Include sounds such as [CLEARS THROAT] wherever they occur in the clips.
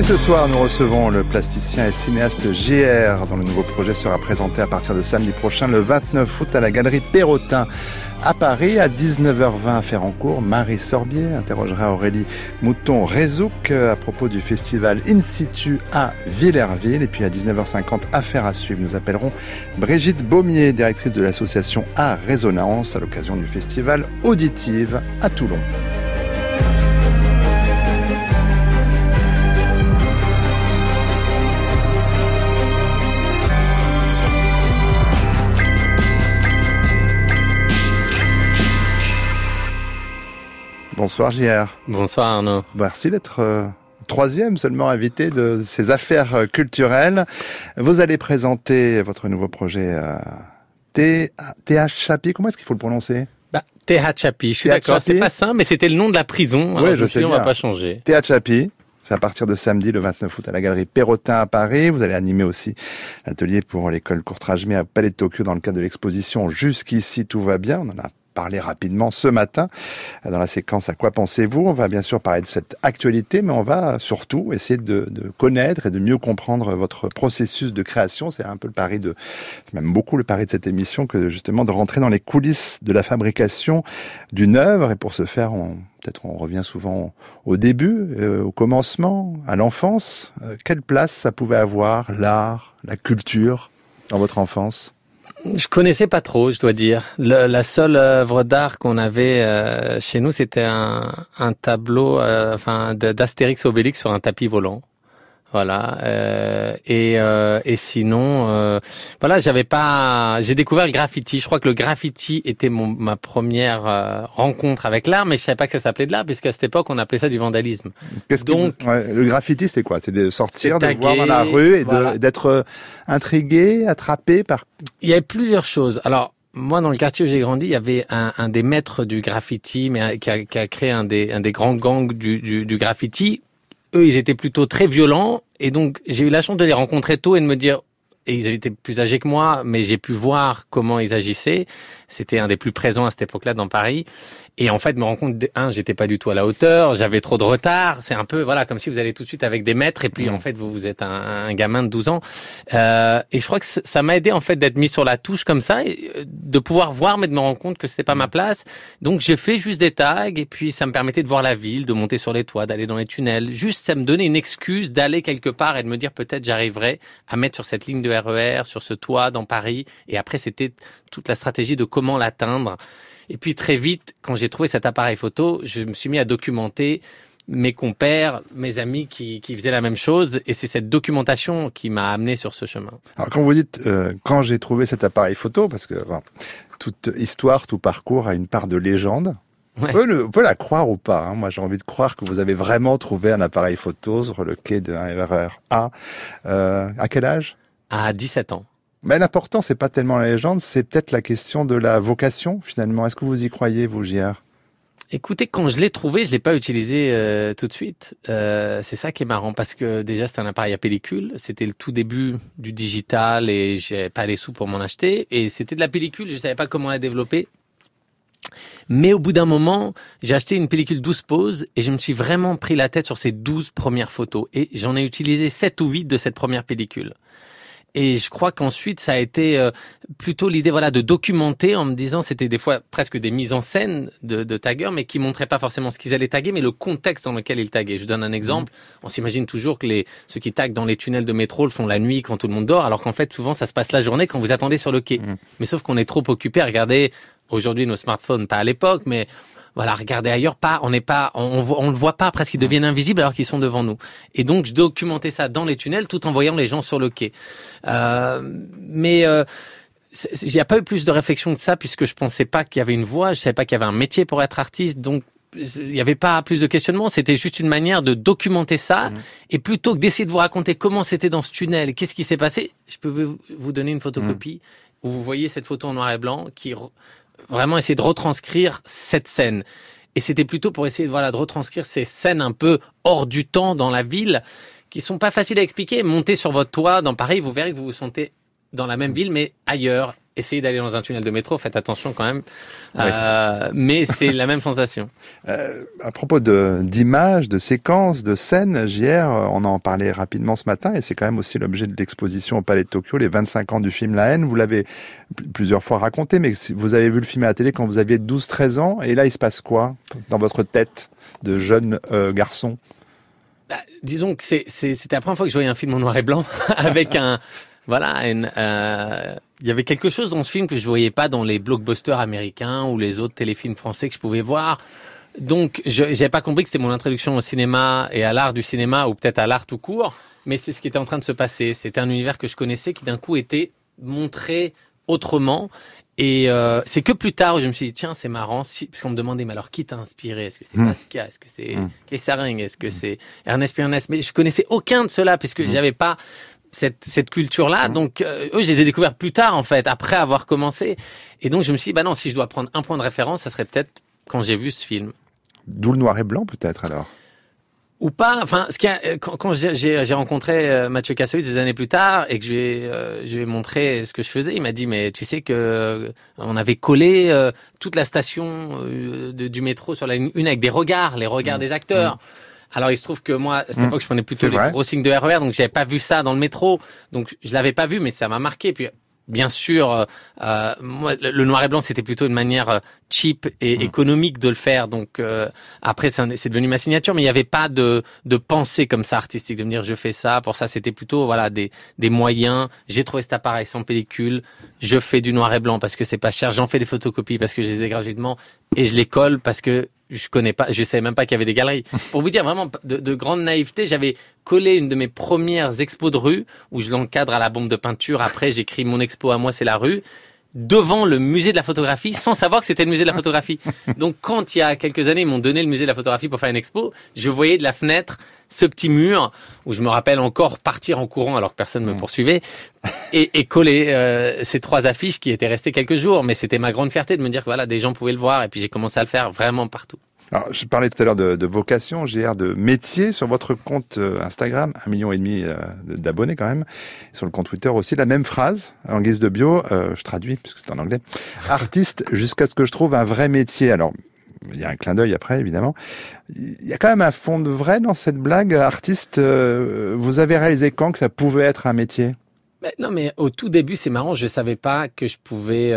Et ce soir, nous recevons le plasticien et cinéaste GR, dont le nouveau projet sera présenté à partir de samedi prochain, le 29 août, à la galerie Perrotin à Paris, à 19h20 à Ferrancourt. Marie Sorbier interrogera Aurélie Mouton-Rézouk à propos du festival In situ à Villerville. Et puis à 19h50, affaire à suivre. Nous appellerons Brigitte Baumier, directrice de l'association A Résonance, à l'occasion du festival Auditive à Toulon. Bonsoir JR. Bonsoir Arnaud. Merci d'être euh, troisième seulement invité de ces affaires euh, culturelles. Vous allez présenter votre nouveau projet euh, TH Chapi. Comment est-ce qu'il faut le prononcer? Bah, Chapi, je suis d'accord, c'est pas simple, mais c'était le nom de la prison. Oui, je, sais on va pas changer. Chapi. C'est à partir de samedi, le 29 août, à la galerie Perrotin à Paris. Vous allez animer aussi l'atelier pour l'école Courtrage-Mais à Palais de Tokyo dans le cadre de l'exposition Jusqu'ici tout va bien. On en a parler rapidement ce matin dans la séquence À quoi pensez-vous? On va bien sûr parler de cette actualité, mais on va surtout essayer de, connaître et de mieux comprendre votre processus de création. C'est un peu le pari de, même beaucoup le pari de cette émission, que justement de rentrer dans les coulisses de la fabrication d'une œuvre. Et pour ce faire, on, peut-être on revient souvent au début, euh, au commencement, à l'enfance. Euh, quelle place ça pouvait avoir, l'art, la culture, dans votre enfance? Je connaissais pas trop, je dois dire. la seule œuvre d'art qu'on avait euh, chez nous, c'était un, un tableau, euh, enfin, d'Astérix Obélix sur un tapis volant. Voilà. Euh, et, euh, et sinon, euh, voilà, j'avais pas. J'ai découvert le graffiti. Je crois que le graffiti était mon, ma première euh, rencontre avec l'art, mais je savais pas que ça s'appelait de l'art, puisqu'à cette époque, on appelait ça du vandalisme. Donc, le graffiti, c'était quoi? C'était de sortir, de voir dans la rue et d'être euh, intrigué, attrapé par. Il y avait plusieurs choses. Alors. Moi, dans le quartier où j'ai grandi, il y avait un, un, des maîtres du graffiti, mais qui a, qui a créé un des, un des grands gangs du, du, du graffiti eux, ils étaient plutôt très violents. Et donc, j'ai eu la chance de les rencontrer tôt et de me dire, et ils étaient plus âgés que moi, mais j'ai pu voir comment ils agissaient. C'était un des plus présents à cette époque-là dans Paris. Et en fait, me rends compte, un, j'étais pas du tout à la hauteur, j'avais trop de retard. C'est un peu, voilà, comme si vous allez tout de suite avec des maîtres et puis mmh. en fait, vous, vous êtes un, un, gamin de 12 ans. Euh, et je crois que ça m'a aidé en fait d'être mis sur la touche comme ça, et euh, de pouvoir voir, mais de me rendre compte que c'était pas ma mmh. place. Donc j'ai fait juste des tags et puis ça me permettait de voir la ville, de monter sur les toits, d'aller dans les tunnels. Juste, ça me donnait une excuse d'aller quelque part et de me dire peut-être j'arriverai à mettre sur cette ligne de RER, e sur ce toit dans Paris. Et après, c'était toute la stratégie de comment l'atteindre. Et puis très vite, quand j'ai trouvé cet appareil photo, je me suis mis à documenter mes compères, mes amis qui, qui faisaient la même chose. Et c'est cette documentation qui m'a amené sur ce chemin. Alors quand vous dites, euh, quand j'ai trouvé cet appareil photo, parce que toute histoire, tout parcours a une part de légende. On, peut la croire ou pas. Hein. Moi, j'ai envie de croire que vous avez vraiment trouvé un appareil photo sur le quai d'un RER A. Euh, à quel âge? À 17 ans. Mais l'important, c'est pas tellement la légende, c'est peut-être la question de la vocation, finalement. Est-ce que vous y croyez, vous, JR Écoutez, quand je l'ai trouvé, je l'ai pas utilisé euh, tout de suite. Euh, c'est ça qui est marrant parce que déjà c'est un appareil à pellicule. C'était le tout début du digital et j'ai pas les sous pour m'en acheter. Et c'était de la pellicule, je savais pas comment la développer. Mais au bout d'un moment, j'ai acheté une pellicule 12 poses et je me suis vraiment pris la tête sur ces 12 premières photos. Et j'en ai utilisé 7 ou 8 de cette première pellicule. Et je crois qu'ensuite, ça a été euh, plutôt l'idée voilà de documenter en me disant c'était des fois presque des mises en scène de, de taggers, mais qui montraient pas forcément ce qu'ils allaient taguer, mais le contexte dans lequel ils taguaient. Je donne un exemple. Mhm. On s'imagine toujours que les ceux qui taguent dans les tunnels de métro le font la nuit quand tout le monde dort, alors qu'en fait souvent ça se passe la journée quand vous attendez sur le quai. Mhm. Mais sauf qu'on est trop occupé à regarder aujourd'hui nos smartphones, pas à l'époque, mais voilà, regardez ailleurs, pas, on n'est pas, on, on, le voit pas, presque ils deviennent invisibles alors qu'ils sont devant nous. Et donc je documentais ça dans les tunnels tout en voyant les gens sur le quai. Euh, mais euh, il n'y a pas eu plus de réflexion que ça puisque je pensais pas qu'il y avait une voie, je savais pas qu'il y avait un métier pour être artiste, donc il n'y avait pas plus de questionnement, c'était juste une manière de documenter ça. Mmh. Et plutôt que d'essayer de vous raconter comment c'était dans ce tunnel, qu'est-ce qui s'est passé, je peux vous donner une photocopie où vous voyez cette photo en noir et blanc qui vraiment essaie de retranscrire cette scène. Et c'était plutôt pour essayer voilà, de retranscrire ces scènes un peu hors du temps dans la ville qui sont pas faciles à expliquer. Montez sur votre toit dans Paris, vous verrez que vous vous sentez dans la même ville mais ailleurs. Essayez d'aller dans un tunnel de métro, faites attention quand même. Euh, mais c'est la même sensation. [LAUGHS] Euh, à propos d'images, de séquences, de scènes, JR, euh, on en parlait rapidement ce matin et c'est quand même aussi l'objet de l'exposition au Palais de Tokyo, les 25 ans du film La haine. Vous l'avez pl- plusieurs fois raconté, mais vous avez vu le film à la télé quand vous aviez 12-13 ans et là il se passe quoi dans votre tête de jeune euh, garçon? Bah, disons que c'était la première fois que je voyais un film en noir et blanc [LAUGHS] avec un, voilà, une, euh, il y avait quelque chose dans ce film que je voyais pas dans les blockbusters américains ou les autres téléfilms français que je pouvais voir. Donc, je j'avais pas compris que c'était mon introduction au cinéma et à l'art du cinéma ou peut-être à l'art tout court, mais c'est ce qui était en train de se passer. C'était un univers que je connaissais qui d'un coup était montré autrement. Et euh, c'est que plus tard où je me suis dit tiens c'est marrant si, parce qu'on me demandait mais alors qui t'a inspiré? Est-ce que c'est Mm. Basquiat est-ce que c'est Mm. Kessaring est-ce que c'est Ernest Piernes mais je connaissais aucun de ceux-là puisque j'avais pas cette, cette culture-là. Donc, euh, eux, je les ai découverts plus tard, en fait, après avoir commencé. Et donc, je me suis dit, bah non, si je dois prendre un point de référence, ça serait peut-être quand j'ai vu ce film. D'où le noir et blanc peut-être alors? Ou pas. Enfin, ce qui a, euh, quand, quand j'ai- rencontré euh, Mathieu Kassovitz des années plus tard et que je lui ai, euh, je lui ai montré ce que je faisais, il m'a dit, mais tu sais que on avait collé euh, toute la station euh, de- du métro sur la ligne une avec des regards, les regards des acteurs. Alors il se trouve que moi, à cette Mm. époque, je prenais plutôt les vrai. gros signes de RER, donc j'avais pas vu ça dans le métro, donc je l'avais pas vu, mais ça m'a marqué. Puis bien sûr, euh, euh, moi, le le noir et blanc, c'était plutôt une manière euh, cheap et Mm. économique de le faire. Donc euh, après, c'est devenu ma signature, mais il n'y avait pas de, de pensée comme ça artistique, de me dire je fais ça. Pour ça, c'était plutôt voilà des, des moyens. J'ai trouvé cet appareil sans pellicule, je fais du noir et blanc parce que c'est pas cher. J'en fais des photocopies parce que je les ai gratuitement et je les colle parce que je connais pas, je savais même pas qu'il y avait des galeries. [LAUGHS] Pour vous dire vraiment de, de grande naïveté, j'avais collé une de mes premières expos de rue où je l'encadre à la bombe de peinture. Après, j'écris mon expo à moi, c'est la rue devant le musée de la photographie sans savoir que c'était le musée de la photographie. [LAUGHS] Donc quand il y a quelques années ils m'ont donné le musée de la photographie pour faire une expo, je voyais de la fenêtre ce petit mur où je me rappelle encore partir en courant alors que personne ne me poursuivait et, et coller euh, ces trois affiches qui étaient restées quelques jours. Mais c'était ma grande fierté de me dire que voilà des gens pouvaient le voir et puis j'ai commencé à le faire vraiment partout. Alors, je parlais tout à l'heure de, de vocation, JR, de métier. Sur votre compte euh, Instagram, un million et demi euh, d'abonnés quand même. Sur le compte Twitter aussi, la même phrase en guise de bio. euh, je traduis puisque c'est en anglais. Artiste [LAUGHS] jusqu'à ce que je trouve un vrai métier. Alors, il y a un clin d'œil après, évidemment. Il y a quand même un fond de vrai dans cette blague. Artiste, vous avez réalisé quand que ça pouvait être un métier? Non, mais au tout début, c'est marrant, je savais pas que je pouvais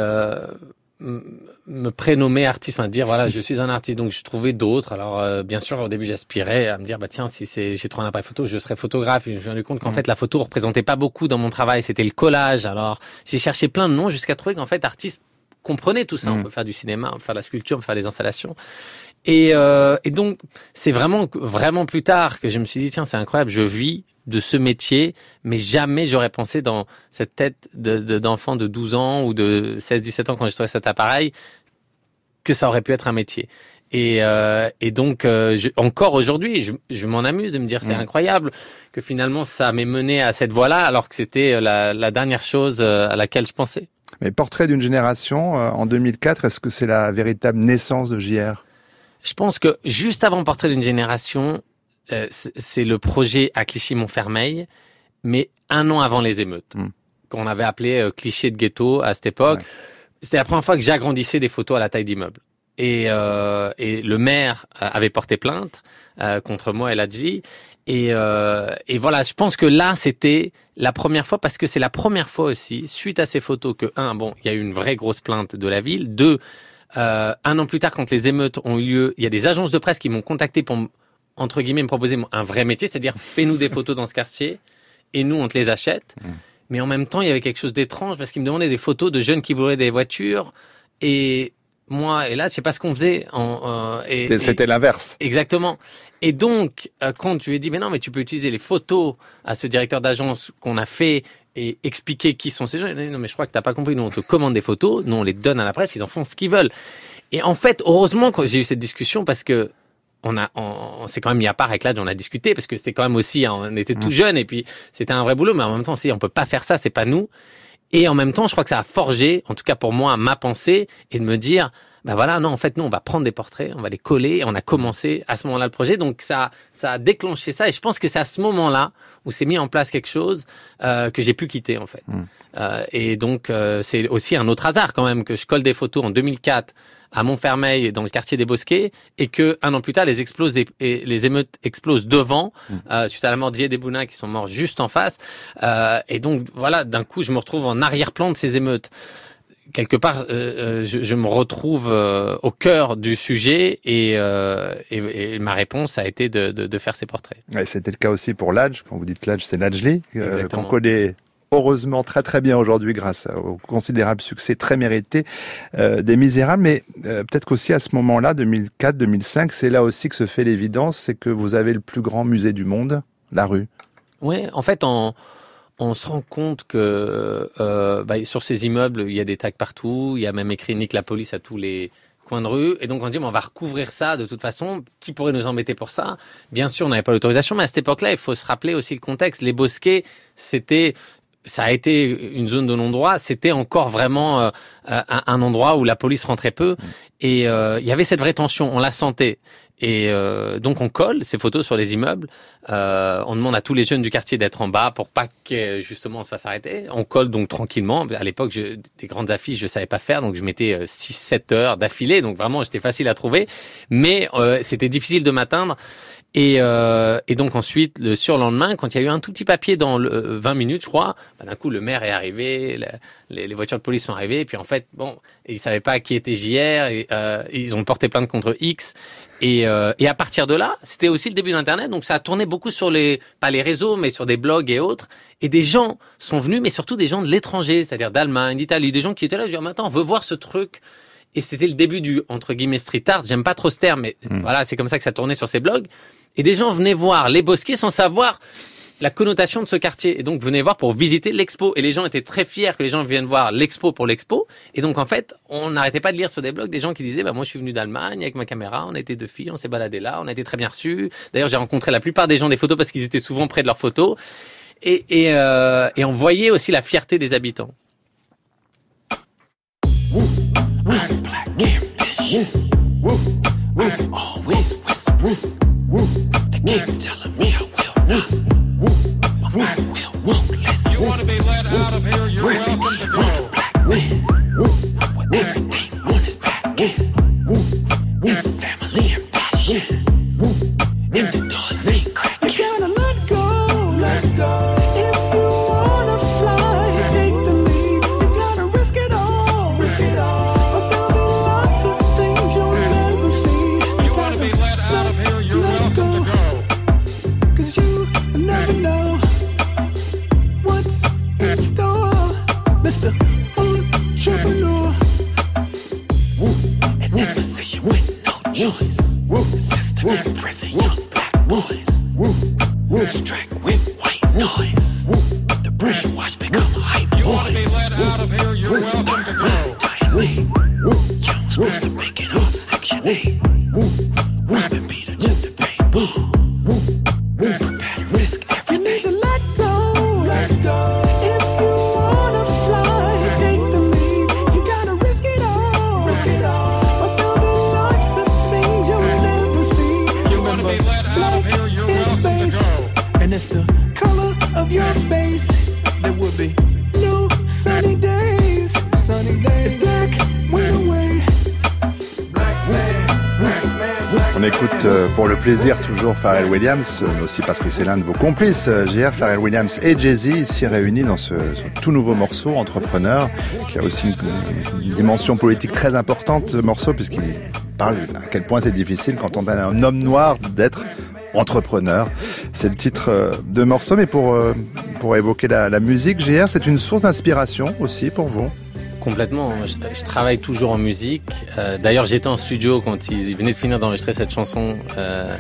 me prénommer artiste, enfin dire voilà, je suis un artiste. Donc je trouvais d'autres. Alors euh, bien sûr, au début, j'aspirais à me dire bah tiens, si c'est j'ai trouvé un appareil photo, je serais photographe. Et je me suis rendu compte qu'en Mhm. fait, la photo représentait pas beaucoup dans mon travail. C'était le collage. Alors j'ai cherché plein de noms jusqu'à trouver qu'en fait, artiste comprenait tout ça. On Mhm. peut faire du cinéma, on peut faire de la sculpture, on peut faire des installations. Et, euh, et donc, c'est vraiment, vraiment plus tard que je me suis dit, tiens, c'est incroyable, je vis de ce métier, mais jamais j'aurais pensé dans cette tête de- de- d'enfant de, 12 ans ou de 16-17 ans quand j'ai trouvé cet appareil, que ça aurait pu être un métier. Et, euh, et donc, euh, je- encore aujourd'hui, je, je m'en amuse de me dire, c'est Mm. incroyable que finalement ça m'ait mené à cette voie-là, alors que c'était la, la dernière chose euh, à laquelle je pensais. Mais Portrait d'une génération, euh, en 2004, est-ce que c'est la véritable naissance de JR Je pense que juste avant Portrait d'une génération, euh, c'est le projet à Clichy-Montfermeil, mais un an avant les émeutes, Mm. qu'on avait appelé euh, cliché de ghetto à cette époque. Ouais. C'était la première fois que j'agrandissais des photos à la taille d'immeuble. Et, euh, et le maire avait porté plainte contre moi et Ladji. Et, et voilà, je pense que là, c'était la première fois, parce que c'est la première fois aussi, suite à ces photos, que, un, bon, il y a eu une vraie grosse plainte de la ville. Deux, un an plus tard, quand les émeutes ont eu lieu, il y a des agences de presse qui m'ont contacté pour, entre guillemets, me proposer un vrai métier, c'est-à-dire fais-nous des photos dans ce quartier et nous, on te les achète. Mais en même temps, il y avait quelque chose d'étrange parce qu'ils me demandaient des photos de jeunes qui brûlaient des voitures et moi, et là, je sais pas ce qu'on faisait. En, euh, et- C'était- l'inverse. Exactement. Et donc, euh, quand je lui ai dit, mais non, mais tu peux utiliser les photos à ce directeur d'agence qu'on a fait et expliquer qui sont ces gens, il a dit, non, mais je crois que t'as pas compris. Nous, on te commande des photos, nous, on les donne à la presse, ils en font ce qu'ils veulent. Et en fait, heureusement que j'ai eu cette discussion parce que on a, on, on s'est quand même mis à part avec l'âge, on a discuté parce que c'était quand même aussi, hein, on était tout Mmh. jeunes et puis c'était un vrai boulot, mais en même temps, si on peut pas faire ça, c'est pas nous. Et en même temps, je crois que ça a forgé, en tout cas pour moi, ma pensée et de me dire, ben voilà, non, en fait, nous, on va prendre des portraits, on va les coller. Et on a commencé à ce moment-là le projet. Donc, ça, ça a déclenché ça. Et je pense que c'est à ce moment-là où s'est mis en place quelque chose euh, que j'ai pu quitter, en fait. Mm. Euh, et donc, euh, c'est aussi un autre hasard quand même que je colle des photos en 2004 à Montfermeil, dans le quartier des Bosquets, et que un an plus tard, les, explosent et, et les émeutes explosent devant, Mm. euh, suite à la mort d'Ié des Bounins qui sont morts juste en face. Euh, et donc, voilà, d'un coup, je me retrouve en arrière-plan de ces émeutes quelque part, euh, euh, je, je me retrouve euh, au cœur du sujet et, euh, et, et ma réponse a été de, de, de faire ces portraits. Ouais, C'était le cas aussi pour l'Adj. Quand vous dites l'Adj, c'est Exactement. qu'on connaît heureusement très très bien aujourd'hui grâce au considérable succès très mérité euh, des Misérables. Mais euh, peut-être qu'aussi à ce moment-là, 2004-2005, c'est là aussi que se fait l'évidence, c'est que vous avez le plus grand musée du monde, la rue. Ouais, en fait, on, on se rend compte que euh, bah, sur ces immeubles, il y a des tags partout, il y a même écrit Nique la police à tous les coins de rue, et donc on dit mais on va recouvrir ça de toute façon. Qui pourrait nous embêter pour ça? Bien sûr, on n'avait pas l'autorisation, mais à cette époque-là, il faut se rappeler aussi le contexte. Les bosquets, c'était ça a été une zone de non-droit, c'était encore vraiment euh, un, un endroit où la police rentrait peu, et euh, il y avait cette vraie tension, on la sentait. Et euh, donc on colle ces photos sur les immeubles. Euh, on demande à tous les jeunes du quartier d'être en bas pour pas que justement on se fasse arrêter. On colle donc tranquillement. À l'époque, des grandes affiches, je savais pas faire, donc je mettais 6-7 heures d'affilée. Donc vraiment, j'étais facile à trouver, mais euh, c'était difficile de m'atteindre. Et, euh, et donc ensuite, le surlendemain, quand il y a eu un tout petit papier dans le euh, 20 minutes, je crois, bah, d'un coup le maire est arrivé, la- les, les voitures de police sont arrivées, et puis en fait, bon, ils savaient pas qui était JR, et, euh, ils ont porté plainte contre X, et, euh, et à partir de là, c'était aussi le début d'Internet, donc ça a tourné beaucoup sur les, pas les réseaux, mais sur des blogs et autres, et des gens sont venus, mais surtout des gens de l'étranger, c'est-à-dire d'Allemagne, d'Italie, des gens qui étaient là, dire, attends, on veut voir ce truc. Et c'était le début du, entre guillemets, street art. J'aime pas trop ce terme, mais Mm. voilà, c'est comme ça que ça tournait sur ces blogs. Et des gens venaient voir les bosquets sans savoir la connotation de ce quartier. Et donc, venaient voir pour visiter l'expo. Et les gens étaient très fiers que les gens viennent voir l'expo pour l'expo. Et donc, en fait, on n'arrêtait pas de lire sur des blogs des gens qui disaient, bah, moi, je suis venu d'Allemagne avec ma caméra. On était deux filles, on s'est baladé là, on a été très bien reçus. D'ailleurs, j'ai rencontré la plupart des gens des photos parce qu'ils étaient souvent près de leurs photos. Et, euh, on voyait aussi la fierté des habitants. black ambition. Always whispering. They keep telling me I will not. But my will won't listen. You want to be let out of here, you're Griffin, welcome to want go. a black man. With everything on his back. It's family and passion. If choice. Woo. Systematic Woo. prison, Woo. young black boys. Woo. Woo. Strike with white noise. Woo. The brainwash become Woo. hype boys. You want to be let Woo. out of here, you're Woo. welcome Third to go. Woo. Young's supposed to make it off Section 8. Pour le plaisir toujours Pharrell Williams, mais aussi parce que c'est l'un de vos complices, euh, JR, Pharrell Williams et Jay-Z, ici réunis dans ce, tout nouveau morceau, Entrepreneur, qui a aussi une, dimension politique très importante, ce morceau, puisqu'il parle à quel point c'est difficile quand on est un homme noir d'être entrepreneur. C'est le titre euh, de morceau, mais pour, euh, pour évoquer la musique, JR, c'est une source d'inspiration aussi pour vous Complètement. Je, je travaille toujours en musique. Euh, D'ailleurs, j'étais en studio quand ils, ils venaient de finir d'enregistrer cette chanson euh,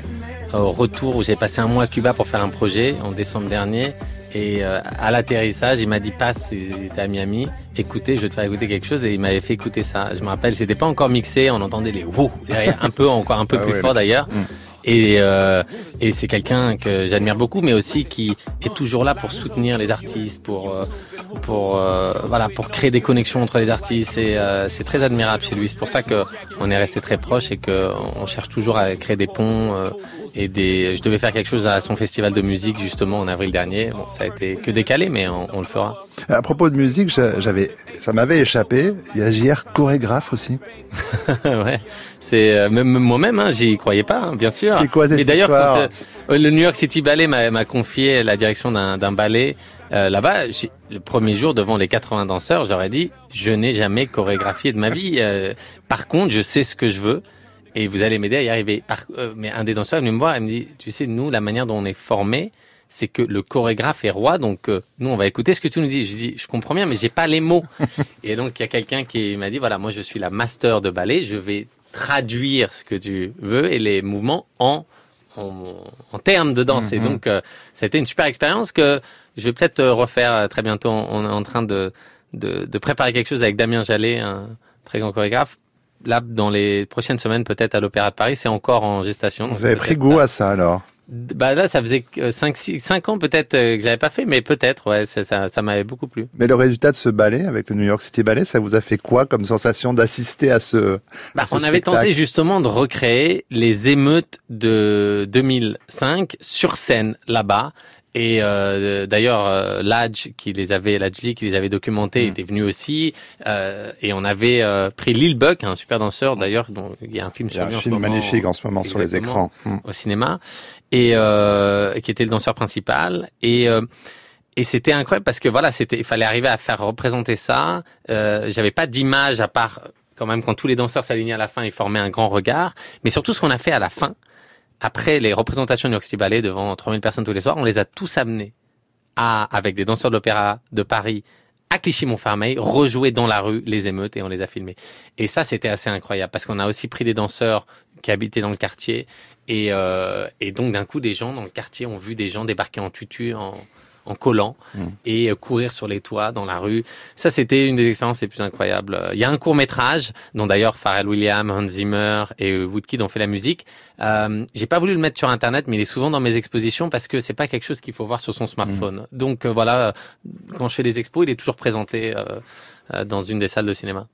au retour où j'ai passé un mois à Cuba pour faire un projet en décembre dernier. Et euh, à l'atterrissage, il m'a dit passe, il était à Miami, écoutez, je vais te faire écouter quelque chose. Et il m'avait fait écouter ça. Je me rappelle, c'était pas encore mixé, on entendait les wouh derrière, un peu, encore un peu Ah plus ouais, fort d'ailleurs. Et, euh, c'est quelqu'un que j'admire beaucoup, mais aussi qui est toujours là pour soutenir les artistes, pour euh, pour euh, voilà pour créer des connexions entre les artistes. Euh, c'est très admirable chez lui. C'est pour ça que on est resté très proches et que on cherche toujours à créer des ponts. Et des, je devais faire quelque chose à son festival de musique justement en avril dernier. Bon, ça a été que décalé, mais on, on le fera. À propos de musique, j'a- j'avais, ça m'avait échappé. Il y a JR chorégraphe aussi. [LAUGHS] ouais, c'est euh, même moi-même, hein, j'y croyais pas, hein, bien sûr. C'est quoi cette Et d'ailleurs, quand euh, le New York City Ballet m'a confié la direction d'un ballet euh, là-bas, le premier jour devant les 80 danseurs, j'aurais dit je n'ai jamais chorégraphié de ma vie. Euh, par contre, je sais ce que je veux. Et vous allez m'aider à y arriver. Par- euh, mais un des danseurs est venu me voir et me dit, tu sais, nous, la manière dont on est formé, c'est que le chorégraphe est roi, donc euh, nous, on va écouter ce que tu nous dis. Je dis, je comprends bien, mais j'ai pas les mots. [LAUGHS] et donc, il y a quelqu'un qui m'a dit, voilà, moi, je suis la master de ballet, je vais traduire ce que tu veux et les mouvements en en, en termes de danse. Et Mhm. donc, euh, ça a été une super expérience que je vais peut-être euh, refaire euh, très bientôt. On on est en train de, de, de préparer quelque chose avec Damien Jallet, un très grand chorégraphe. Là, dans les prochaines semaines, peut-être à l'Opéra de Paris, c'est encore en gestation. Vous avez pris goût ça. à ça alors. Bah là, ça faisait 5 cinq ans peut-être euh, que j'avais pas fait, mais peut-être, ouais, ça, ça, ça m'avait beaucoup plu. Mais le résultat de ce ballet avec le New York City Ballet, ça vous a fait quoi comme sensation d'assister à ce, Bah, à ce on avait tenté justement de recréer les émeutes de 2005 sur scène là-bas. Et euh, d'ailleurs, euh, Ladj qui les avait, Ladjli qui les avait documentés, Mm. était venu aussi. Euh, et on avait euh, pris Lil Buck, un super danseur d'ailleurs, dont il y a un film Il y sur a lui un en ce film moment. magnifique en ce moment sur les écrans. Hmm. au cinéma et euh, qui était le danseur principal et euh, et c'était incroyable parce que voilà c'était il fallait arriver à faire représenter ça euh, j'avais pas d'image à part quand même quand tous les danseurs s'alignaient à la fin et formaient un grand regard mais surtout ce qu'on a fait à la fin après les représentations du York Ballet devant 3000 personnes tous les soirs on les a tous amenés à avec des danseurs de l'opéra de Paris à Clichy-Montfermeil, rejouer dans la rue les émeutes et on les a filmés. Et ça, c'était assez incroyable parce qu'on a aussi pris des danseurs qui habitaient dans le quartier et, euh, et donc d'un coup, des gens dans le quartier ont vu des gens débarquer en tutu, en, en collant Mm. et euh, courir sur les toits dans la rue. Ça, c'était une des expériences les plus incroyables. Euh, Il y a un court métrage dont d'ailleurs Pharrell Williams, Hans Zimmer et euh, Woodkid ont fait la musique. Euh, J'ai pas voulu le mettre sur internet, mais il est souvent dans mes expositions parce que c'est pas quelque chose qu'il faut voir sur son smartphone. Donc euh, voilà, quand je fais des expos, il est toujours présenté euh, dans une des salles de cinéma.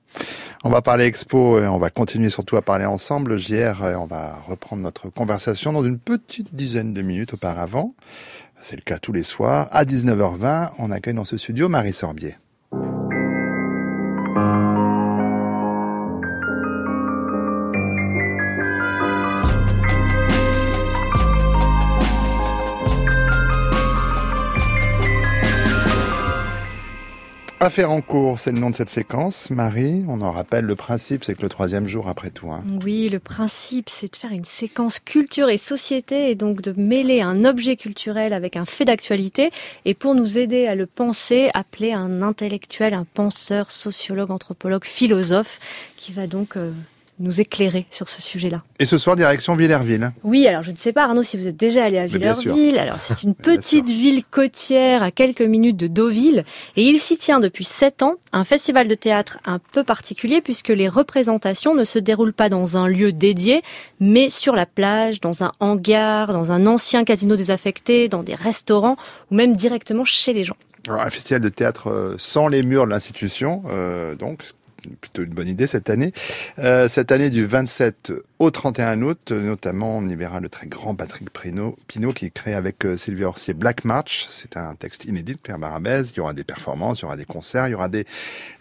On va parler expo et on va continuer surtout à parler ensemble. JR, on va reprendre notre conversation dans une petite dizaine de minutes auparavant. C'est le cas tous les soirs. À 19h20, on accueille dans ce studio Marie Sorbier. Affaire en cours, c'est le nom de cette séquence. Marie, on en rappelle le principe, c'est que le troisième jour après tout. Hein. Oui, le principe, c'est de faire une séquence culture et société et donc de mêler un objet culturel avec un fait d'actualité. Et pour nous aider à le penser, appeler un intellectuel, un penseur, sociologue, anthropologue, philosophe, qui va donc euh, nous éclairer sur ce sujet-là. Et ce soir, direction Villerville. Oui, alors je ne sais pas Arnaud si vous êtes déjà allé à. Villerville. Alors c'est une [LAUGHS] petite ville côtière à quelques minutes de Deauville et il s'y tient depuis sept ans un festival de théâtre un peu particulier puisque les représentations ne se déroulent pas dans un lieu dédié mais sur la plage, dans un hangar, dans un ancien casino désaffecté, dans des restaurants ou même directement chez les gens. Alors, un festival de théâtre euh, sans les murs de l'institution, euh, donc plutôt une bonne idée cette année. Euh, cette année du 27 au 31 août, notamment, on y verra le très grand Patrick Pinot, Pinot qui crée avec euh, Sylvie Orsier Black March. C'est un texte inédit de Pierre Barabès. Il y aura des performances, il y aura des concerts, il y aura des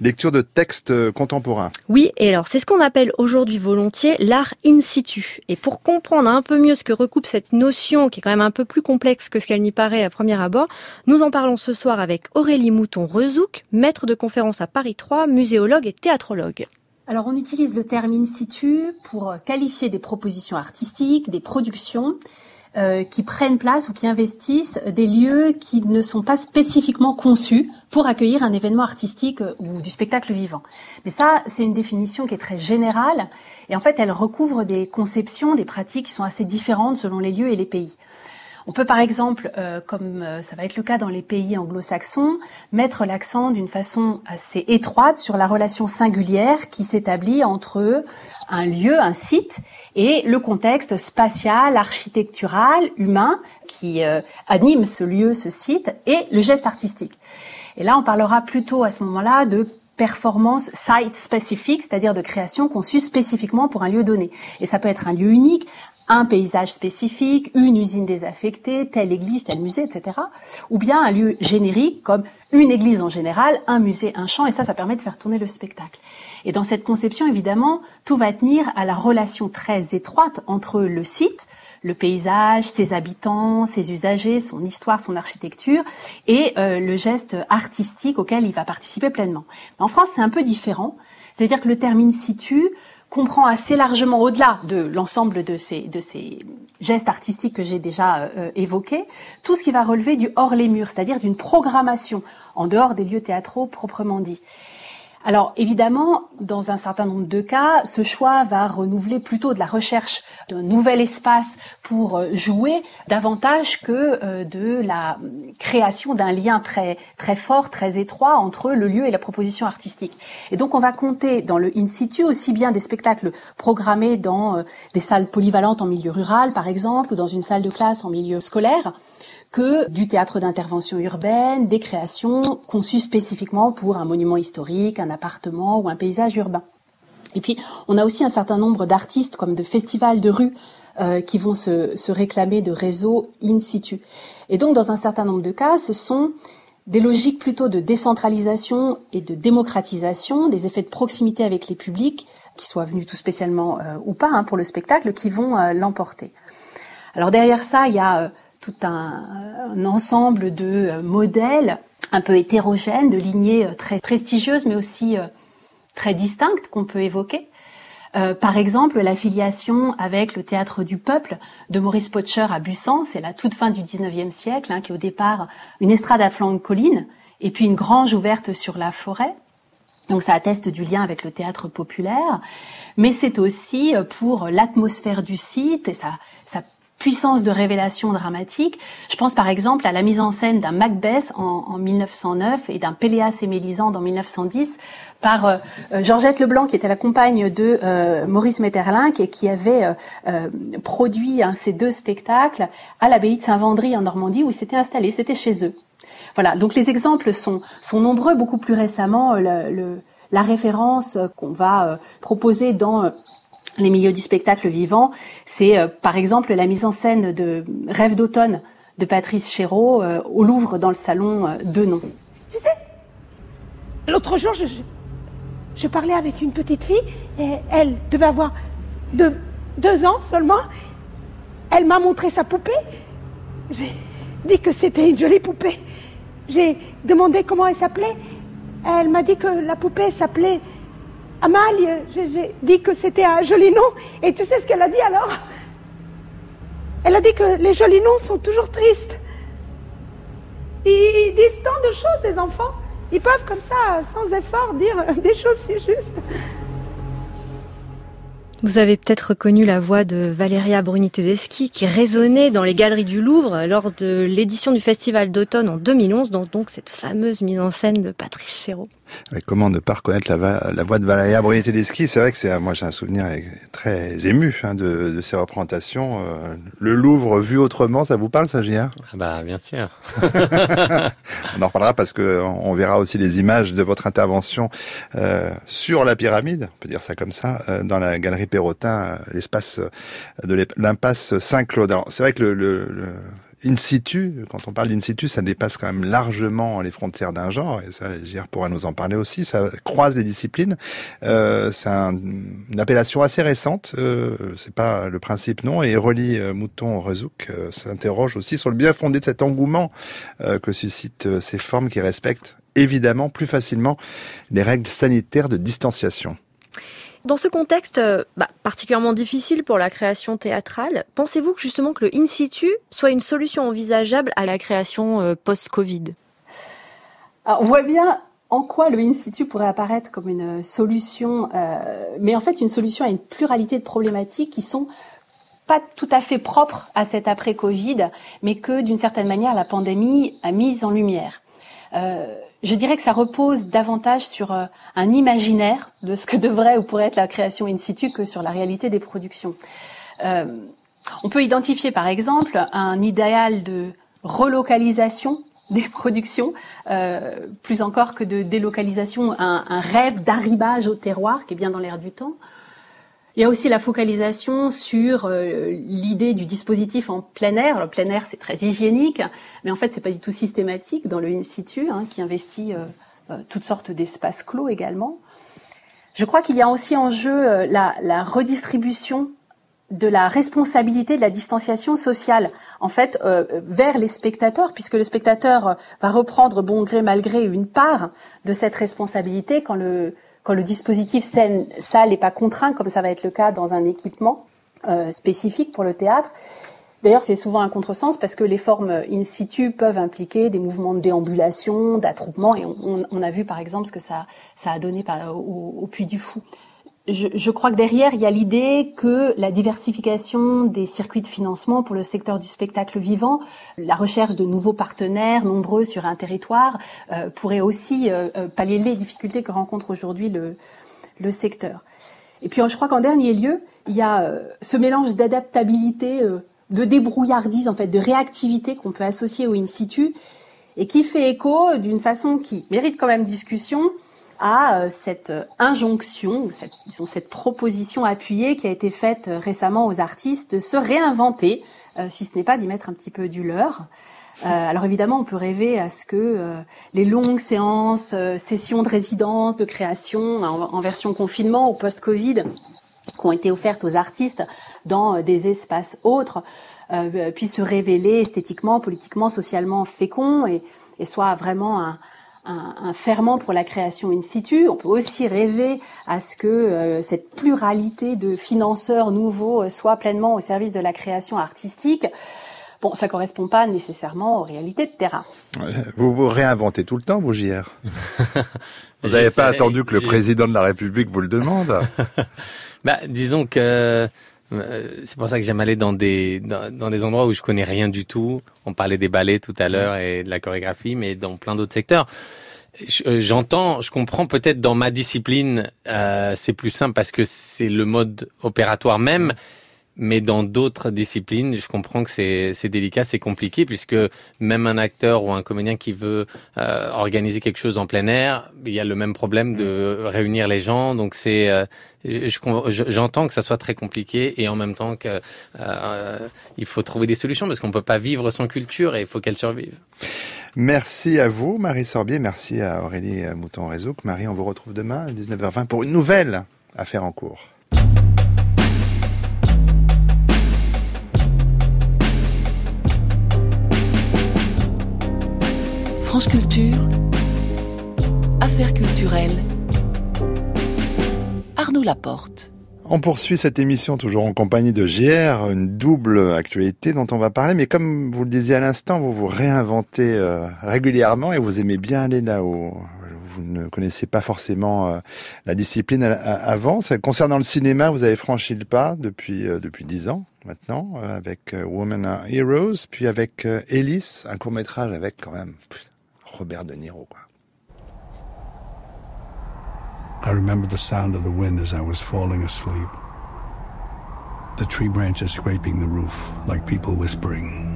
lectures de textes euh, contemporains. Oui, et alors c'est ce qu'on appelle aujourd'hui volontiers l'art in situ. Et pour comprendre un peu mieux ce que recoupe cette notion, qui est quand même un peu plus complexe que ce qu'elle n'y paraît à premier abord, nous en parlons ce soir avec Aurélie Mouton-Rezouk, maître de conférence à Paris 3, muséologue et théatrologue. Alors on utilise le terme in situ pour qualifier des propositions artistiques, des productions euh, qui prennent place ou qui investissent des lieux qui ne sont pas spécifiquement conçus pour accueillir un événement artistique euh, ou du spectacle vivant. Mais ça, c'est une définition qui est très générale et en fait elle recouvre des conceptions, des pratiques qui sont assez différentes selon les lieux et les pays. On peut par exemple, euh, comme euh, ça va être le cas dans les pays anglo-saxons, mettre l'accent d'une façon assez étroite sur la relation singulière qui s'établit entre un lieu, un site, et le contexte spatial, architectural, humain qui euh, anime ce lieu, ce site, et le geste artistique. Et là, on parlera plutôt à ce moment-là de performance site spécifique, c'est-à-dire de création conçue spécifiquement pour un lieu donné. Et ça peut être un lieu unique, un paysage spécifique, une usine désaffectée, telle église, tel musée, etc. Ou bien un lieu générique comme une église en général, un musée, un champ, et ça, ça permet de faire tourner le spectacle. Et dans cette conception, évidemment, tout va tenir à la relation très étroite entre le site, le paysage, ses habitants, ses usagers, son histoire, son architecture et euh, le geste artistique auquel il va participer pleinement. En France, c'est un peu différent. C'est-à-dire que le terme in situ comprend assez largement au-delà de l'ensemble de ces, de ces gestes artistiques que j'ai déjà euh, évoqués, tout ce qui va relever du hors les murs, c'est-à-dire d'une programmation en dehors des lieux théâtraux proprement dit. Alors évidemment, dans un certain nombre de cas, ce choix va renouveler plutôt de la recherche d'un nouvel espace pour euh, jouer davantage que euh, de la création d'un lien très très fort, très étroit entre le lieu et la proposition artistique. Et donc on va compter dans le in situ aussi bien des spectacles programmés dans euh, des salles polyvalentes en milieu rural par exemple ou dans une salle de classe en milieu scolaire que du théâtre d'intervention urbaine, des créations conçues spécifiquement pour un monument historique, un appartement ou un paysage urbain. Et puis, on a aussi un certain nombre d'artistes comme de festivals de rue euh, qui vont se, se réclamer de réseaux in situ. Et donc, dans un certain nombre de cas, ce sont des logiques plutôt de décentralisation et de démocratisation, des effets de proximité avec les publics, qui soient venus tout spécialement euh, ou pas hein, pour le spectacle, qui vont euh, l'emporter. Alors derrière ça, il y a tout un, ensemble de euh, modèles un peu hétérogènes, de lignées euh, très prestigieuses, mais aussi euh, très distinctes qu'on peut évoquer. Par exemple, l'affiliation avec le théâtre du peuple de Maurice Potcher à Bussan, c'est la toute fin du 19e siècle, hein, qui est au départ une estrade à flanc de colline, et puis une grange ouverte sur la forêt. Donc ça atteste du lien avec le théâtre populaire, mais c'est aussi pour l'atmosphère du site et sa, sa puissance de révélation dramatique. Je pense par exemple à la mise en scène d'un Macbeth en, en 1909 et d'un Péléas et Mélisande en 1910 par euh, Georgette Leblanc, qui était la compagne de euh, Maurice Maeterlinck et qui avait euh, euh produit ces deux spectacles à l'abbaye de Saint-Vendry en Normandie où ils s'étaient installés, c'était chez eux. Voilà, donc les exemples sont, sont nombreux. Beaucoup plus récemment, la référence qu'on va proposer dans les milieux du spectacle vivant, c'est euh, par exemple la mise en scène de Rêve d'automne de Patrice Chéreau euh, au Louvre dans le salon euh, de Nom. Tu sais, l'autre jour, je, je, parlais avec une petite fille et elle devait avoir deux ans seulement. Elle m'a montré sa poupée. J'ai dit que c'était une jolie poupée. J'ai demandé comment elle s'appelait. Elle m'a dit que la poupée s'appelait Amalie, j'ai dit que c'était un joli nom. Et tu sais ce qu'elle a dit alors? Elle a dit que les jolis noms sont toujours tristes. Ils disent tant de choses, ces enfants. Ils peuvent comme ça, sans effort, dire [LAUGHS] des choses si justes. Vous avez peut-être reconnu la voix de Valeria Bruni Tedeschi qui résonnait dans les galeries du Louvre lors de l'édition du Festival d'automne en 2011, dans donc cette fameuse mise en scène de Patrice Chéreau. Mais comment ne pas reconnaître la, la voix de Valeria Bruni Tedeschi C'est vrai que c'est moi j'ai un souvenir très ému hein, de, de, ces représentations. Euh, le Louvre vu autrement, ça vous parle, ça, Gia ah Bah bien sûr. [LAUGHS] on en reparlera parce que on verra aussi les images de votre intervention euh, sur la pyramide, on peut dire ça comme ça, euh, dans la galerie Perrotin, euh, l'espace de l'impasse Saint-Claude. C'est vrai que le, le, le in situ, quand on parle d'in situ, ça dépasse quand même largement les frontières d'un genre, et ça, Gire pourra nous en parler aussi, ça croise les disciplines. Euh, c'est un, une appellation assez récente, euh, c'est pas le principe non, et Relie euh, Mouton-Rezouk euh, s'interroge aussi sur le bien fondé de cet engouement euh, que suscitent euh, ces formes qui respectent évidemment plus facilement les règles sanitaires de distanciation. Dans ce contexte bah, particulièrement difficile pour la création théâtrale, pensez-vous que justement que le in situ soit une solution envisageable à la création euh, post-Covid? On voit bien en quoi le in situ pourrait apparaître comme une solution, euh, mais en fait une solution à une pluralité de problématiques qui sont pas tout à fait propres à cet après-Covid, mais que d'une certaine manière la pandémie a mis en lumière. Euh, je dirais que ça repose davantage sur euh, un imaginaire de ce que [LAUGHS] devrait ou pourrait être la création in situ que sur la réalité des productions. Euh, on peut identifier par exemple un idéal de relocalisation [LAUGHS] des productions, euh, plus encore que de délocalisation, un, un rêve d'arribage au terroir qui est bien dans l'air du temps. Il y a aussi la focalisation sur euh, l'idée du dispositif en plein air. Le plein air, c'est très hygiénique, mais en fait, c'est pas du tout systématique dans le in situ, hein, qui investit euh, euh, toutes sortes d'espaces clos également. Je crois qu'il y a aussi en jeu la, la redistribution de la responsabilité de la distanciation sociale, en fait, vers les spectateurs, puisque le spectateur va reprendre bon gré mal gré une part de cette responsabilité quand le quand le dispositif scène salle n'est pas contraint, comme ça va être le cas dans un équipement euh, spécifique pour le théâtre. D'ailleurs, c'est souvent un contresens parce que les formes in situ peuvent impliquer des mouvements de déambulation, d'attroupement, et on, a vu par exemple ce que ça, ça a donné au, au Puy du Fou. Je, je crois que derrière, il y a l'idée que la diversification des circuits de financement pour le secteur du spectacle vivant, la recherche de nouveaux partenaires nombreux sur un territoire, euh, pourrait aussi euh, euh, pallier les difficultés que rencontre aujourd'hui le, le secteur. Et puis, je crois qu'en dernier lieu, il y a euh, ce mélange d'adaptabilité, euh, de débrouillardise, en fait, de réactivité qu'on peut associer au in situ et qui fait écho d'une façon qui mérite quand même discussion à euh, cette euh, injonction, cette, disons, cette proposition appuyée qui a été faite euh, récemment aux artistes de se réinventer, euh, si ce n'est pas d'y mettre un petit peu du leur. Euh, alors évidemment, on peut rêver à ce que euh, les longues séances, sessions de résidence, de création, en, en version confinement ou post-Covid, qui ont été offertes aux artistes dans des espaces autres, puissent se révéler esthétiquement, politiquement, socialement féconds et, et soient vraiment un, un, un ferment pour la création in situ. On peut aussi rêver à ce que euh, cette pluralité de financeurs nouveaux euh, soit pleinement au service de la création artistique. Bon, ça correspond pas nécessairement aux réalités de terrain. Vous vous réinventez tout le temps, vous, JR [LAUGHS] Vous n'avez pas attendu que le président de la République vous le demande [LAUGHS] Bah, disons que euh, c'est pour ça que j'aime aller dans des dans, dans des endroits où je connais rien du tout. On parlait des ballets tout à l'heure et de la chorégraphie, mais dans plein d'autres secteurs. Euh, J'entends, je comprends peut-être dans ma discipline, euh, c'est plus simple parce que c'est le mode opératoire même. Mais dans d'autres disciplines, je comprends que c'est c'est délicat, c'est compliqué, puisque même un acteur ou un comédien qui veut euh, organiser quelque chose en plein air, il y a le même problème de réunir les gens. Donc c'est, euh, je- je- j'entends que ça soit très compliqué et en même temps que euh, il faut trouver des solutions parce qu'on peut pas vivre sans culture et il faut qu'elle survive. Merci à vous, Marie Sorbier. Merci à Aurélie Mouton-Rézouk. Marie, on vous retrouve demain à 19h20 pour une nouvelle affaire en cours. France Culture, Affaires culturelles, Arnaud Laporte. On poursuit cette émission toujours en compagnie de JR, une double actualité dont on va parler, mais comme vous le disiez à l'instant, vous vous réinventez euh, régulièrement et vous aimez bien aller là où vous ne connaissez pas forcément euh, la discipline avant. Concernant le cinéma, vous avez franchi le pas depuis euh, depuis dix ans maintenant avec Women Are Heroes, puis avec Ellis, un court métrage avec quand même Robert De Niro. Quoi. I remember the sound of the wind as I was falling asleep. The tree branches scraping the roof like people whispering.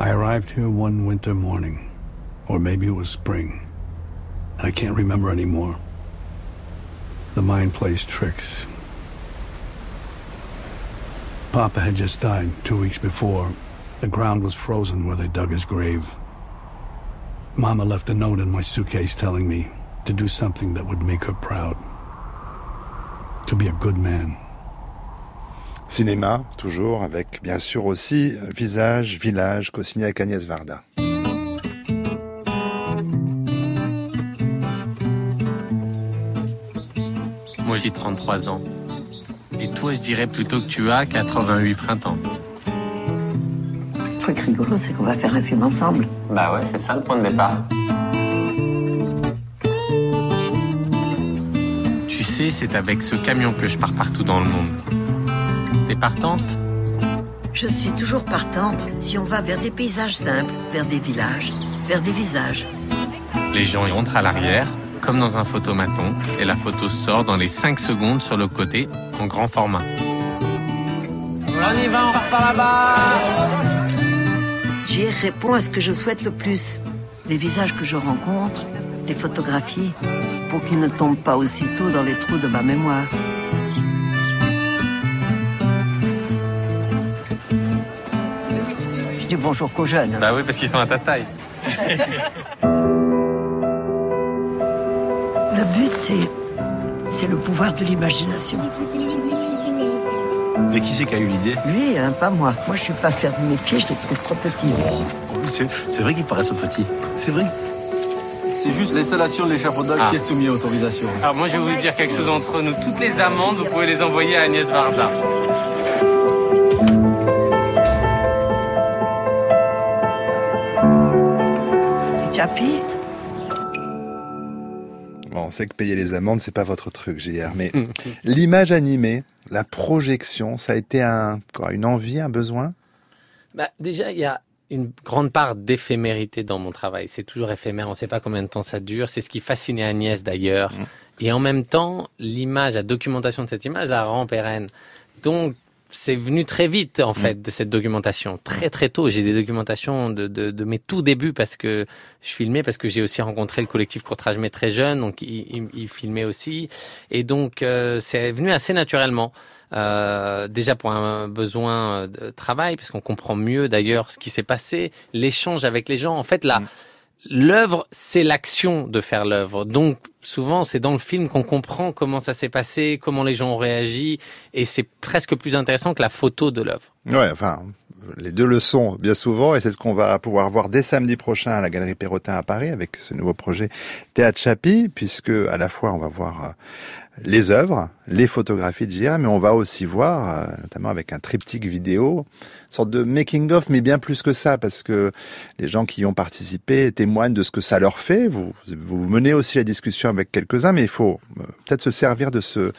I arrived here one winter morning, or maybe it was spring. I can't remember anymore. The mind plays tricks. Papa had just died two weeks before. The ground was frozen where they dug his grave. Mama left a note in my suitcase telling me to do something that would make her proud. To be a good man. Cinéma, toujours, avec bien sûr aussi Visage, Village, co-signé avec Agnès Varda. Moi j'ai 33 ans. Et toi je dirais plutôt que tu as 88 printemps. Le truc rigolo, c'est qu'on va faire un film ensemble. Bah ouais, c'est ça le point de départ. Tu sais, c'est avec ce camion que je pars partout dans le monde. T'es partante? Je suis toujours partante si on va vers des paysages simples, vers des villages, vers des visages. Les gens y rentrent à l'arrière, comme dans un photomaton, et la photo sort dans les 5 secondes sur le côté, en grand format. On y va, on part par là-bas J'y réponds à ce que je souhaite le plus. Les visages que je rencontre, les photographies, pour qu'ils ne tombent pas aussitôt dans les trous de ma mémoire. Je dis bonjour qu'aux jeunes. Bah oui, parce qu'ils sont à ta taille. [LAUGHS] Le but, c'est. C'est le pouvoir de l'imagination. Mais qui c'est qui a eu l'idée? Lui, hein, pas moi. Moi, je suis pas faire de mes pieds, je les trouve trop petits. C'est c'est vrai qu'ils paraissent petits. C'est vrai. C'est juste l'installation de l'échafaudage Ah. qui est soumis à autorisation. Alors moi, je vais vous dire quelque chose entre nous. Toutes les amendes, vous pouvez les envoyer à Agnès Varda. Et Chapi sait que payer les amendes, c'est pas votre truc, JR. Mais l'image animée, la projection, ça a été un, quoi, une envie, un besoin? Bah, déjà, il y a une grande part d'éphémérité dans mon travail. C'est toujours éphémère, on ne sait pas combien de temps ça dure. C'est ce qui fascinait Agnès d'ailleurs. Et en même temps, l'image, la documentation de cette image la rend pérenne. Donc, c'est venu très vite, en fait, de cette documentation. Très, très tôt. J'ai des documentations de, de, de mes tout débuts parce que je filmais, parce que j'ai aussi rencontré le collectif Courtrage Mais très jeune, donc il, il, il filmait aussi. Et donc, euh, c'est venu assez naturellement. Euh, déjà pour un besoin de travail, parce qu'on comprend mieux d'ailleurs ce qui s'est passé, l'échange avec les gens. En fait, là, l'œuvre, c'est l'action de faire l'œuvre. Donc, souvent, c'est dans le film qu'on comprend comment ça s'est passé, comment les gens ont réagi, et c'est presque plus intéressant que la photo de l'œuvre. Ouais, enfin, les deux le sont bien souvent, et c'est ce qu'on va pouvoir voir dès samedi prochain à la Galerie Perrotin à Paris avec ce nouveau projet Théâtre Chapi, puisque à la fois on va voir euh, les œuvres, les photographies de JR, mais on va aussi voir, euh, notamment avec un triptyque vidéo, une sorte de making-of, mais bien plus que ça, parce que les gens qui y ont participé témoignent de ce que ça leur fait. Vous, vous menez aussi la discussion avec quelques-uns, mais il faut euh, peut-être se servir de ce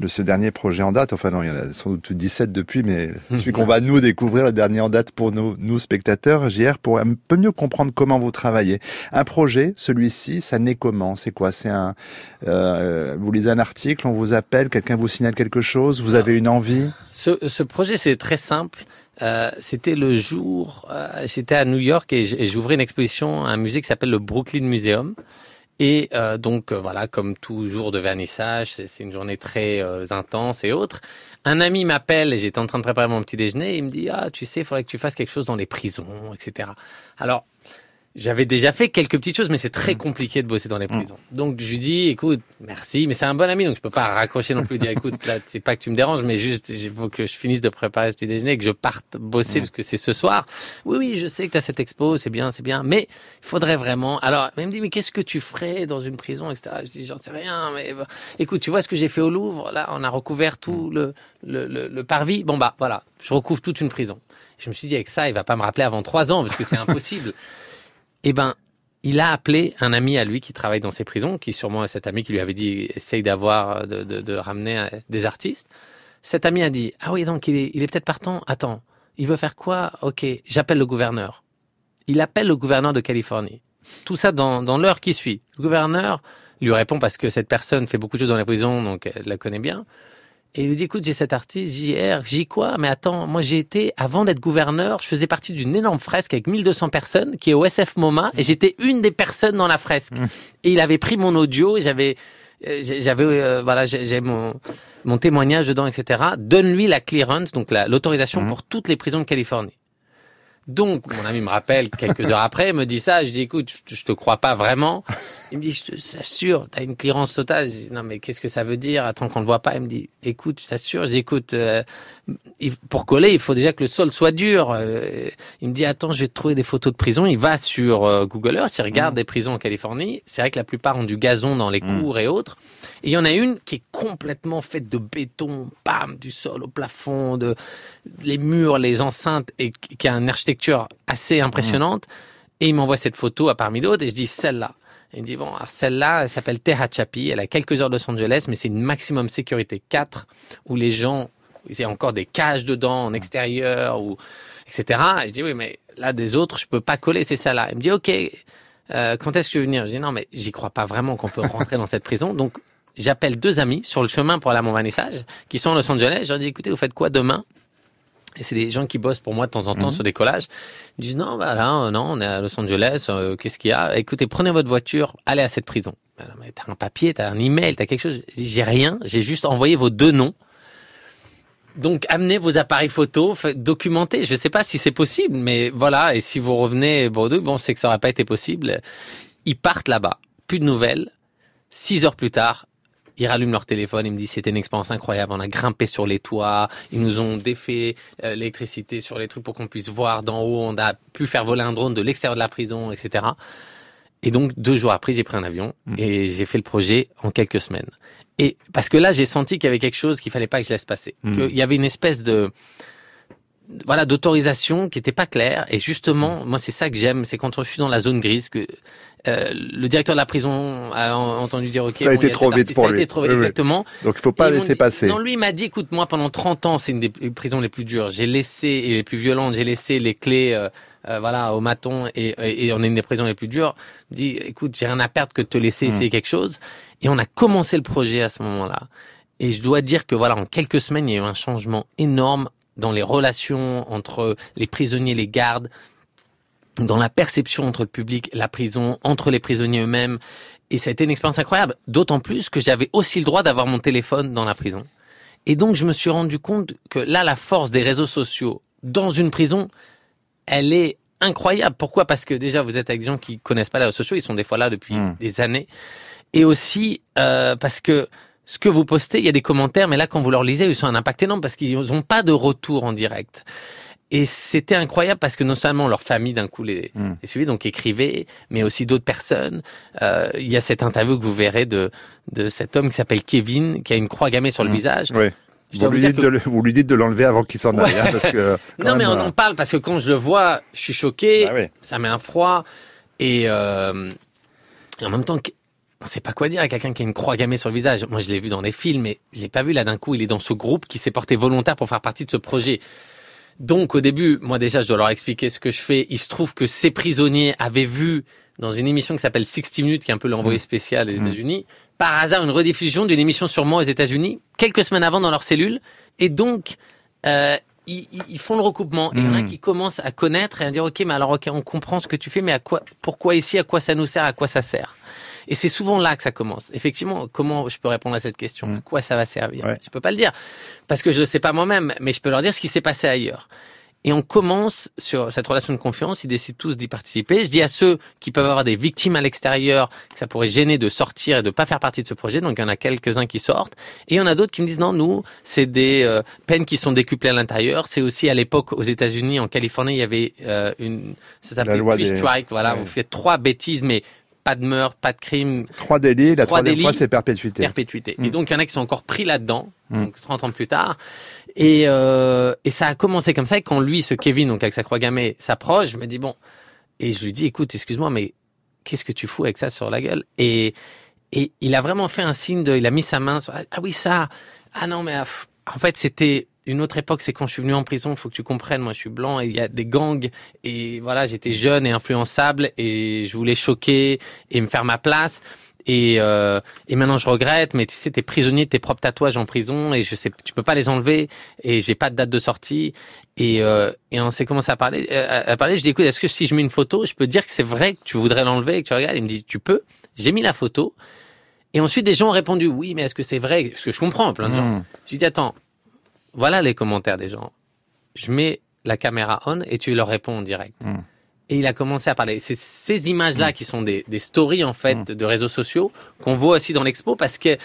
de ce dernier projet en date. Enfin non, il y en a sans doute 17 depuis, mais [LAUGHS] celui qu'on va nous découvrir, le dernier en date pour nous, nous spectateurs, JR, pour un peu mieux comprendre comment vous travaillez. Un projet, celui-ci, ça naît comment? C'est quoi? C'est un, euh, vous lisez un article, on vous appelle, quelqu'un vous signale quelque chose, vous avez une envie? Ce, ce projet, c'est très simple. Euh, c'était le jour, euh, j'étais à New York et j'ouvrais une exposition à un musée qui s'appelle le Brooklyn Museum. Et euh, donc euh, voilà, comme tout jour de vernissage, c'est une journée très euh, intense et autres. Un ami m'appelle et j'étais en train de préparer mon petit déjeuner. Il me dit ah tu sais, il faudrait que tu fasses quelque chose dans les prisons, etc. Alors j'avais déjà fait quelques petites choses, mais c'est très compliqué de bosser dans les prisons. Donc je lui dis, écoute, merci, mais c'est un bon ami, donc je peux pas raccrocher non plus, dire, écoute, là, c'est pas que tu me déranges, mais juste, il faut que je finisse de préparer ce petit déjeuner, que je parte bosser parce que c'est ce soir. Oui, oui, je sais que tu as cette expo, c'est bien, c'est bien, mais il faudrait vraiment. Alors, il me dit, mais qu'est-ce que tu ferais dans une prison, etc. Je dis, j'en sais rien, mais bah, écoute, tu vois ce que j'ai fait au Louvre, là, on a recouvert tout le, le, le, le parvis. Bon, bah, voilà, je recouvre toute une prison. Je me suis dit, avec ça, il va pas me rappeler avant trois ans, parce que c'est [LAUGHS] impossible. Eh ben, il a appelé un ami à lui qui travaille dans ces prisons, qui sûrement est cet ami qui lui avait dit essaye d'avoir de, de, ramener euh, des artistes. Cet ami a dit ah oui donc il est, il est peut-être partant. Attends, il veut faire quoi? Ok, j'appelle le gouverneur. Il appelle le gouverneur de Californie. Tout ça dans, dans l'heure qui suit. Le gouverneur lui répond parce que cette personne fait beaucoup de choses dans les prisons, donc elle la connaît bien. Et il lui dit, écoute, j'ai cet artiste, JR, j'y quoi Mais attends, moi j'ai été, avant d'être gouverneur, je faisais partie d'une énorme fresque avec 1200 personnes qui est au SF MoMA et j'étais une des personnes dans la fresque. Et il avait pris mon audio et j'avais, euh, j'avais, euh, voilà, j'ai mon, mon témoignage dedans, etc. Donne-lui la clearance, donc la- l'autorisation pour toutes les prisons de Californie. Donc, mon ami me rappelle quelques heures après, me dit ça. Je dis, écoute, je, je te crois pas vraiment. Il me dit, je t'assure, t'as une clearance totale. Je dis, non, mais qu'est-ce que ça veut dire? Attends qu'on le voit pas. Il me dit, écoute, je t'assure. Je dis, écoute, euh, pour coller, il faut déjà que le sol soit dur. Euh, il me dit, attends, je vais te trouver des photos de prison. Il va sur euh, Google Earth, il regarde des prisons en Californie. C'est vrai que la plupart ont du gazon dans les cours et autres. Et il y en a une qui est complètement faite de béton, bam, du sol au plafond, de les murs, les enceintes, et qui a une architecture assez impressionnante. Et il m'envoie cette photo à parmi d'autres, et je dis celle-là. Il me dit bon, alors celle-là, elle s'appelle Tehachapi, elle a quelques heures de Los Angeles, mais c'est une maximum sécurité 4, où les gens, il y a encore des cages dedans, en extérieur, ou etc. Et je dis oui, mais là des autres, je peux pas coller, c'est ça là. Il me dit ok, euh, quand est-ce que tu veux venir? Je dis non, mais j'y crois pas vraiment qu'on peut rentrer dans cette prison. Donc j'appelle deux amis sur le chemin pour aller à mon vernissage, qui sont à Los Angeles. Je leur dis écoutez, vous faites quoi demain? Et c'est des gens qui bossent pour moi de temps en temps Mhm. sur des collages. Ils disent non, bah là, non, on est à Los Angeles. euh, Qu'est-ce qu'il y a? Écoutez, prenez votre voiture, allez à cette prison. Alors, mais t'as un papier, t'as un email, t'as quelque chose. J'ai rien. J'ai juste envoyé vos deux noms. Donc, amenez vos appareils photo, documentez. Je sais pas si c'est possible, mais voilà. Et si vous revenez Bordeaux, bon, c'est que ça aurait pas été possible. Ils partent là-bas. Plus de nouvelles. Six heures plus tard, ils rallument leur téléphone, ils me disent c'était une expérience incroyable, on a grimpé sur les toits, ils nous ont défait euh, l'électricité sur les trucs pour qu'on puisse voir d'en haut, on a pu faire voler un drone de l'extérieur de la prison, etc. Et donc deux jours après, j'ai pris un avion et j'ai fait le projet en quelques semaines. Et parce que là, j'ai senti qu'il y avait quelque chose qu'il fallait pas que je laisse passer, Mhm. qu'il y avait une espèce de voilà d'autorisation qui était pas claire. Et justement, moi, c'est ça que j'aime, c'est quand je suis dans la zone grise que euh, le directeur de la prison a en- entendu dire ok, Ça a bon, été trop vite pour ça a lui. été trop Oui, oui. exactement. Donc il faut pas laisser dit- passer. Non, lui il m'a dit, écoute, moi pendant 30 ans, c'est une des prisons les plus dures. J'ai laissé et les plus violentes. J'ai laissé les clés, euh, euh, voilà, au maton et, et, et on est une des prisons les plus dures. Dit, écoute, j'ai rien à perdre que de te laisser Mm. essayer quelque chose. Et on a commencé le projet à ce moment-là. Et je dois dire que voilà, en quelques semaines, il y a eu un changement énorme dans les relations entre les prisonniers et les gardes, dans la perception entre le public, la prison, entre les prisonniers eux-mêmes. Et ça a été une expérience incroyable. D'autant plus que j'avais aussi le droit d'avoir mon téléphone dans la prison. Et donc, je me suis rendu compte que là, la force des réseaux sociaux dans une prison, elle est incroyable. Pourquoi? Parce que déjà, vous êtes avec des gens qui connaissent pas les réseaux sociaux, ils sont des fois là depuis Mm. des années. Et aussi euh, parce que ce que vous postez, il y a des commentaires, mais là, quand vous leur lisez, ils ont un impact énorme parce qu'ils n'ont pas de retour en direct. Et c'était incroyable parce que non seulement leur famille d'un coup les, Mm. les suivait, donc écrivait, mais aussi d'autres personnes. Euh, il y a cette interview que vous verrez de, de cet homme qui s'appelle Kevin, qui a une croix gammée sur le Mm. visage. Oui. Je Vous lui, dites que- de le- vous lui dites de l'enlever avant qu'il s'en aille, Ouais. hein, parce que. [LAUGHS] quand Non, mais on euh, en parle parce que quand je le vois, je suis choqué, Bah oui. ça met un froid, et, euh, et en même temps, on sait pas quoi dire à quelqu'un qui a une croix gammée sur le visage. Moi, je l'ai vu dans les films, mais je l'ai pas vu là d'un coup. Il est dans ce groupe qui s'est porté volontaire pour faire partie de ce projet. Donc, au début, moi déjà, je dois leur expliquer ce que je fais. Il se trouve que ces prisonniers avaient vu dans une émission qui s'appelle 60 Minutes, qui est un peu l'envoyé Mmh. spécial des États-Unis, par hasard une rediffusion d'une émission sur moi aux États-Unis, quelques semaines avant dans leur cellule. Et donc, euh, ils, font le recoupement. Et il y en a Mm. qui commencent à connaître et à dire, OK, mais alors, OK, on comprend ce que tu fais, mais à quoi, pourquoi ici, à quoi ça nous sert, à quoi ça sert? Et c'est souvent là que ça commence. Effectivement, comment je peux répondre à cette question? À quoi ça va servir? Ouais. Je peux pas le dire. Parce que je le sais pas moi-même, mais je peux leur dire ce qui s'est passé ailleurs. Et on commence sur cette relation de confiance. Ils décident tous d'y participer. Je dis à ceux qui peuvent avoir des victimes à l'extérieur que ça pourrait gêner de sortir et de pas faire partie de ce projet. Donc il y en a quelques-uns qui sortent. Et il y en a d'autres qui me disent non, nous, c'est des euh, peines qui sont décuplées à l'intérieur. C'est aussi à l'époque aux États-Unis, en Californie, il y avait euh, une, ça s'appelait loi three des- strike. Voilà, Ouais. vous faites trois bêtises, mais pas de meurtre, pas de crime, Trois délits, la Trois troisième délits. fois, c'est perpétuité. perpétuité. Mm. Et donc, il y en a qui sont encore pris là-dedans, Mm. donc 30 ans plus tard. Et, euh, et ça a commencé comme ça. Et quand lui, ce Kevin, donc avec sa croix gammée, s'approche, je me dis, bon, et je lui dis, écoute, excuse-moi, mais qu'est-ce que tu fous avec ça sur la gueule? Et et il a vraiment fait un signe de, il a mis sa main sur, ah oui, ça, ah non, mais ah, en fait, c'était une autre époque, c'est quand je suis venu en prison, faut que tu comprennes, moi je suis blanc et il y a des gangs et voilà, j'étais jeune et influençable et je voulais choquer et me faire ma place. Et, euh, et maintenant je regrette, mais tu sais, t'es prisonnier de tes propres tatouages en prison et je sais, tu peux pas les enlever et j'ai pas de date de sortie. Et, euh, et on s'est commencé à parler, à, à parler. Je dis écoute, est-ce que si je mets une photo, je peux dire que c'est vrai que tu voudrais l'enlever et que tu regardes? Il me dit tu peux. J'ai mis la photo. Et ensuite des gens ont répondu oui, mais est-ce que c'est vrai? Ce que je comprends, plein de gens. Mm. Je dis attends, voilà les commentaires des gens. Je mets la caméra on et tu leur réponds en direct. Mm. Et il a commencé à parler. C'est ces images-là qui sont des, des stories en fait de réseaux sociaux qu'on voit aussi dans l'expo parce que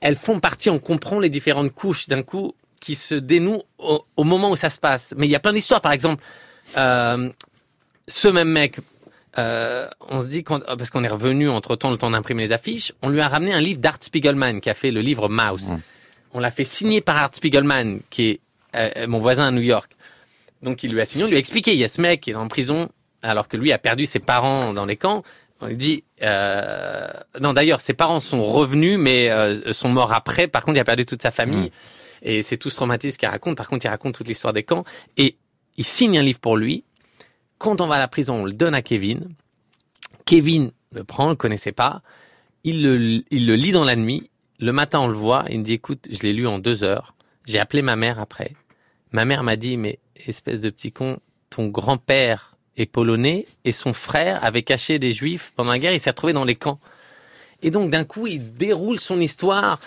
elles font partie. On comprend les différentes couches d'un coup qui se dénouent au, au moment où ça se passe. Mais il y a plein d'histoires. Par exemple, euh, ce même mec. euh, on se dit quand, parce qu'on est revenu entre temps le temps d'imprimer les affiches, on lui a ramené un livre d'Art Spiegelman qui a fait le livre Mouse. On l'a fait signer par Art Spiegelman qui est euh, mon voisin à New York. Donc il lui a signé, on lui a expliqué, il y a ce mec qui est en prison alors que lui a perdu ses parents dans les camps. On lui dit, euh, non d'ailleurs ses parents sont revenus mais euh, sont morts après. Par contre il a perdu toute sa famille et c'est tout ce traumatisme qu'il raconte. Par contre il raconte toute l'histoire des camps et il signe un livre pour lui. Quand on va à la prison, on le donne à Kevin. Kevin le prend, on le connaissait pas. Il le, il le lit dans la nuit. Le matin, on le voit. Il me dit, écoute, je l'ai lu en deux heures. J'ai appelé ma mère après. Ma mère m'a dit, mais espèce de petit con, ton grand-père est polonais et son frère avait caché des juifs pendant la guerre, il s'est retrouvé dans les camps. Et donc d'un coup, il déroule son histoire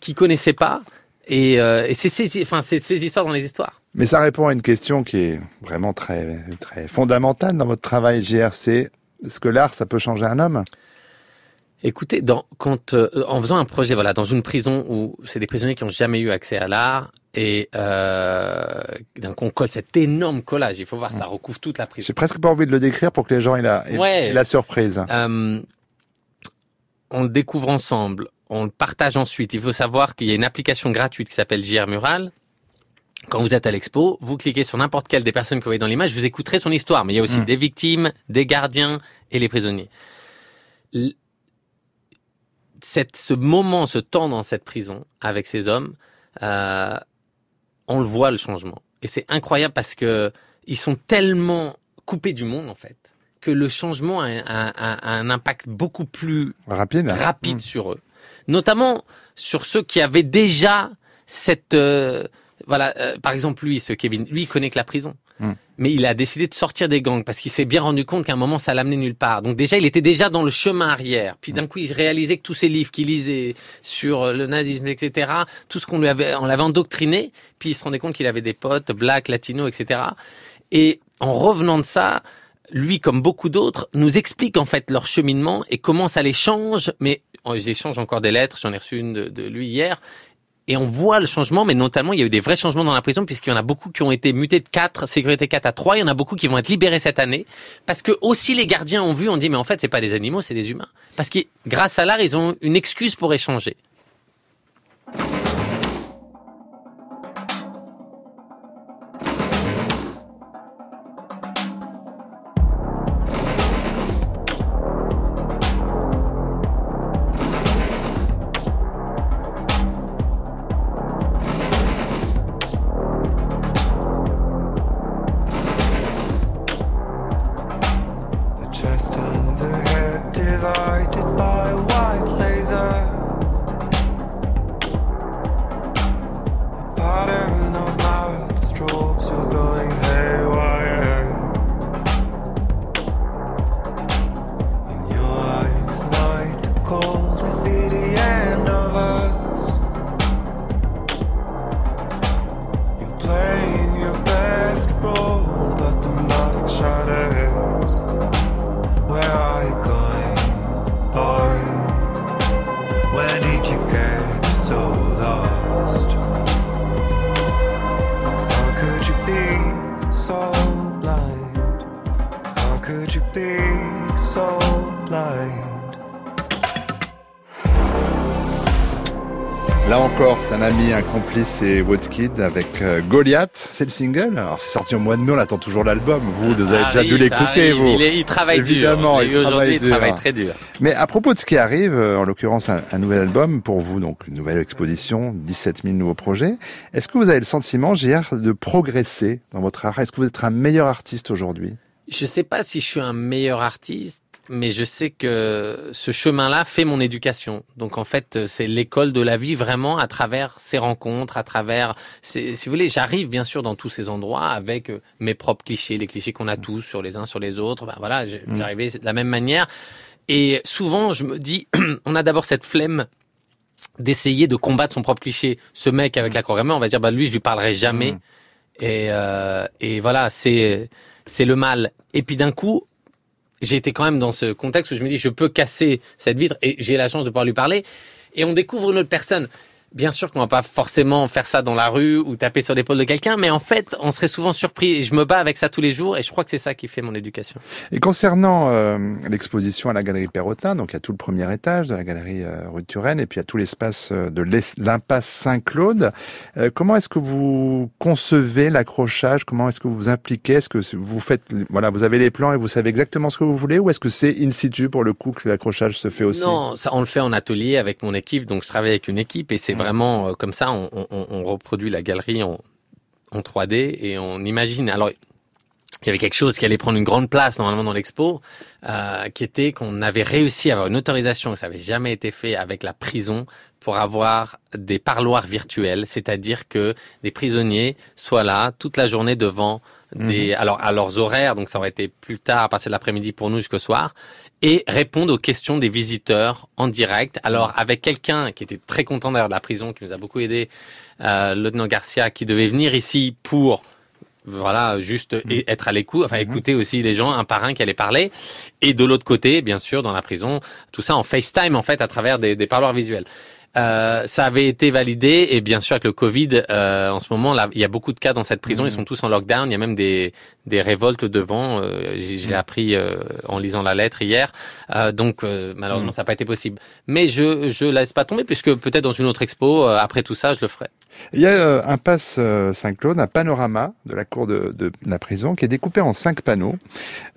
qu'il connaissait pas. Et, euh, c'est ces histoires dans les histoires. Mais ça répond à une question qui est vraiment très, très fondamentale dans votre travail, GRC. Est-ce que l'art, ça peut changer un homme? Écoutez, dans, quand, euh, en faisant un projet, voilà, dans une prison où c'est des prisonniers qui ont jamais eu accès à l'art, et euh, coup on colle cet énorme collage, il faut voir, ça recouvre toute la prison. J'ai presque pas envie de le décrire pour que les gens aient la, aient Ouais. la surprise. Euh, on le découvre ensemble, on le partage ensuite. Il faut savoir qu'il y a une application gratuite qui s'appelle JR Mural. Quand vous êtes à l'expo, vous cliquez sur n'importe quelle des personnes que vous voyez dans l'image, vous écouterez son histoire. Mais il y a aussi Mm. des victimes, des gardiens et les prisonniers. Cette, ce moment, ce temps dans cette prison avec ces hommes, euh, on le voit le changement. Et c'est incroyable parce que ils sont tellement coupés du monde en fait que le changement a, a- a- a un impact beaucoup plus Rapide. rapide Mm. sur eux, notamment sur ceux qui avaient déjà cette euh, voilà euh, par exemple lui ce Kevin lui il connaît que la prison Mm. mais il a décidé de sortir des gangs parce qu'il s'est bien rendu compte qu'à un moment ça l'amenait nulle part donc déjà il était déjà dans le chemin arrière puis d'un coup il réalisait que tous ces livres qu'il lisait sur le nazisme etc tout ce qu'on lui avait on l'avait endoctriné puis il se rendait compte qu'il avait des potes blacks latinos etc et en revenant de ça lui, comme beaucoup d'autres, nous explique en fait leur cheminement et comment ça les change. Mais oh, j'échange encore des lettres, j'en ai reçu une de, de lui hier. Et on voit le changement, mais notamment, il y a eu des vrais changements dans la prison, puisqu'il y en a beaucoup qui ont été mutés de 4, sécurité 4 à 3. Il y en a beaucoup qui vont être libérés cette année. Parce que aussi les gardiens ont vu, on dit, mais en fait, c'est pas des animaux, c'est des humains. Parce que grâce à l'art, ils ont une excuse pour échanger. Complice, c'est Woodkid avec euh, Goliath. C'est le single. Alors, c'est sorti au mois de mai, on attend toujours l'album. Vous, vous avez Ça déjà dû l'écouter, vous. Il, est- il travaille Évidemment, dur. il Et travaille il dur. travaille très dur. Mais à propos de ce qui arrive, euh, en l'occurrence un, un nouvel album pour vous, donc une nouvelle exposition, 17 000 nouveaux projets. Est-ce que vous avez le sentiment, JR, de progresser dans votre art? Est-ce que vous êtes un meilleur artiste aujourd'hui? Je sais pas si je suis un meilleur artiste, mais je sais que ce chemin-là fait mon éducation. Donc en fait, c'est l'école de la vie vraiment à travers ces rencontres, à travers, si vous voulez, j'arrive bien sûr dans tous ces endroits avec euh, mes propres clichés, les clichés qu'on a tous sur les uns sur les autres. Ben voilà, Mm. j'arrivais de la même manière. Et souvent, je me dis, [CLEARS THROAT] on a d'abord cette flemme d'essayer de combattre son propre cliché. Ce mec avec l'aquagrammet, on va dire, bah lui, je lui parlerai jamais. Mm. Et, euh, et voilà, c'est c'est le mal. Et puis d'un coup, j'ai été quand même dans ce contexte où je me dis, je peux casser cette vitre et j'ai la chance de pouvoir lui parler. Et on découvre une autre personne. Bien sûr qu'on va pas forcément faire ça dans la rue ou taper sur l'épaule de quelqu'un, mais en fait, on serait souvent surpris. Et je me bats avec ça tous les jours et je crois que c'est ça qui fait mon éducation. Et concernant euh, l'exposition à la galerie Perrotin, donc il y a tout le premier étage de la galerie euh, rue de Turenne et puis il y a tout l'espace euh, de l'impasse Saint-Claude. Euh, comment est-ce que vous concevez l'accrochage? Comment est-ce que vous vous impliquez Est-ce que vous faites, voilà, vous avez les plans et vous savez exactement ce que vous voulez, ou est-ce que c'est in situ pour le coup que l'accrochage se fait aussi? Non, ça, on le fait en atelier avec mon équipe, donc je travaille avec une équipe et c'est. Vraiment euh, comme ça, on, reproduit la galerie en, en 3D et on imagine. Alors, il y avait quelque chose qui allait prendre une grande place normalement dans l'expo, euh, qui était qu'on avait réussi à avoir une autorisation, ça avait jamais été fait avec la prison, pour avoir des parloirs virtuels, c'est-à-dire que des prisonniers soient là toute la journée devant des, alors à leurs horaires, donc ça aurait été plus tard à partir de l'après-midi pour nous jusqu'au soir, et répondre aux questions des visiteurs en direct. Alors avec quelqu'un qui était très content d'ailleurs de la prison, qui nous a beaucoup aidé, euh, le lieutenant Garcia, qui devait venir ici pour voilà, juste et- être à l'écoute, enfin écouter aussi les gens un par un qui allaient parler. Et de l'autre côté, bien sûr, dans la prison, tout ça en FaceTime en fait à travers des, des parloirs visuels. Euh, ça avait été validé et bien sûr avec le Covid, euh, en ce moment là, il y a beaucoup de cas dans cette prison. Ils sont tous en lockdown. Il y a même des des révoltes devant. Euh, J'ai j'ai appris euh, en lisant la lettre hier. Euh, donc euh, malheureusement, ça n'a pas été possible. Mais je je laisse pas tomber puisque peut-être dans une autre expo euh, après tout ça, je le ferai. Il y a euh, un passe euh, Saint-Claude, un panorama de la cour de, de la prison qui est découpé en cinq panneaux,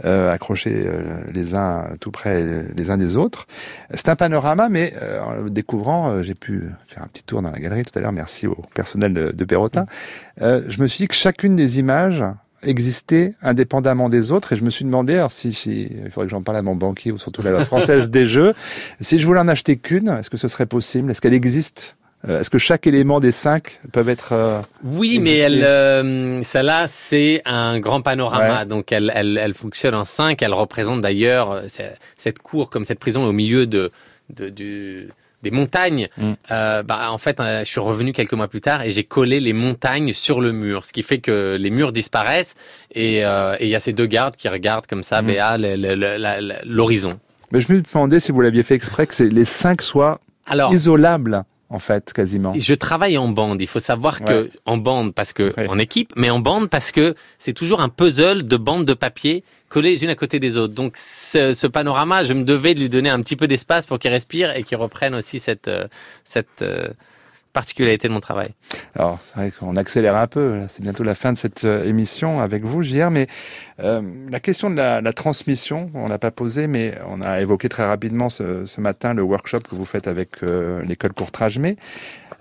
euh, accrochés euh, les uns tout près les uns des autres. C'est un panorama, mais euh, en le découvrant, euh, j'ai pu faire un petit tour dans la galerie tout à l'heure, merci au personnel de, de Perrotin. Euh, je me suis dit que chacune des images existait indépendamment des autres et je me suis demandé alors si, si il faudrait que j'en parle à mon banquier ou surtout la [LAUGHS] française des jeux si je voulais en acheter qu'une est-ce que ce serait possible? Est-ce qu'elle existe? Euh, est-ce que chaque élément des cinq peuvent être euh, Oui, mais elle, euh, celle-là, c'est un grand panorama. Ouais. Donc, elle, elle, elle fonctionne en cinq. Elle représente d'ailleurs cette cour, comme cette prison, au milieu de, de du, des montagnes. Mm. Bah, en fait, je suis revenu quelques mois plus tard et j'ai collé les montagnes sur le mur, ce qui fait que les murs disparaissent et il y a ces deux gardes qui regardent comme ça, Mm. Béa, l'horizon. mais je me demandais si vous l'aviez fait exprès que les cinq soient Alors, isolables en fait quasiment Je travaille en bande. Il faut savoir que Ouais. en bande parce que Ouais. en équipe, mais en bande parce que c'est toujours un puzzle de bandes de papier collées les unes à côté des autres. Donc ce, ce panorama, je me devais de lui donner un petit peu d'espace pour qu'il respire et qu'il reprenne aussi cette euh, cette euh, particularité de mon travail. Alors, c'est vrai qu'on accélère un peu. C'est bientôt la fin de cette euh, émission avec vous, JR. Mais euh, la question de la, transmission, on l'a pas posée, mais on a évoqué très rapidement ce, matin le workshop que vous faites avec euh, l'école Courtrage-Mais.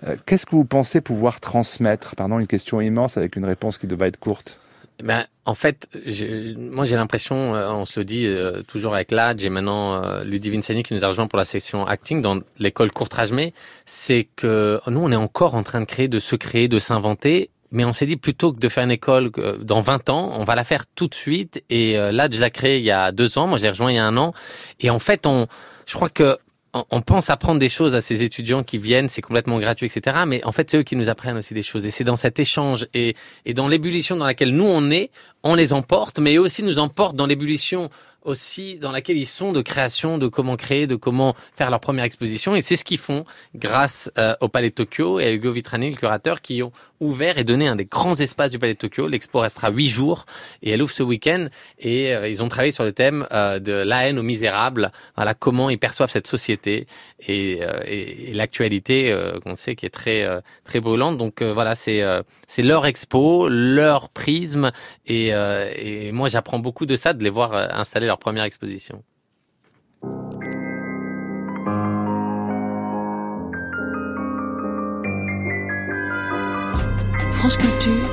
Euh, Qu'est-ce que vous pensez pouvoir transmettre? Pardon, une question immense avec une réponse qui devrait être courte. Ben, en fait, j'ai- moi j'ai l'impression, euh, on se le dit euh, toujours avec l'âge et maintenant euh, Ludivine Sani qui nous a rejoint pour la section acting dans l'école Courtrage-Mais, c'est que nous on est encore en train de créer, de se créer, de s'inventer. Mais on s'est dit plutôt que de faire une école euh, dans 20 ans, on va la faire tout de suite. Et euh, là, je l'ai il y a deux ans. Moi, je l'ai rejoint il y a un an. Et en fait, on, je crois que on pense apprendre des choses à ces étudiants qui viennent, c'est complètement gratuit, etc. Mais en fait, c'est eux qui nous apprennent aussi des choses. Et c'est dans cet échange et, dans l'ébullition dans laquelle nous on est, on les emporte, mais eux aussi nous emportent dans l'ébullition aussi dans laquelle ils sont de création, de comment créer, de comment faire leur première exposition. Et c'est ce qu'ils font grâce euh, au Palais de Tokyo et à Hugo Vitrani, le curateur, qui ont ouvert et donné un des grands espaces du Palais de Tokyo. L'expo restera huit jours et elle ouvre ce week-end. Et euh, ils ont travaillé sur le thème euh, de la haine aux misérables. Voilà comment ils perçoivent cette société et, et, l'actualité qu'on sait qui est très très brûlante. Donc voilà, c'est c'est leur expo, leur prisme et, euh, et moi j'apprends beaucoup de ça de les voir euh, installer leur première exposition. France Culture,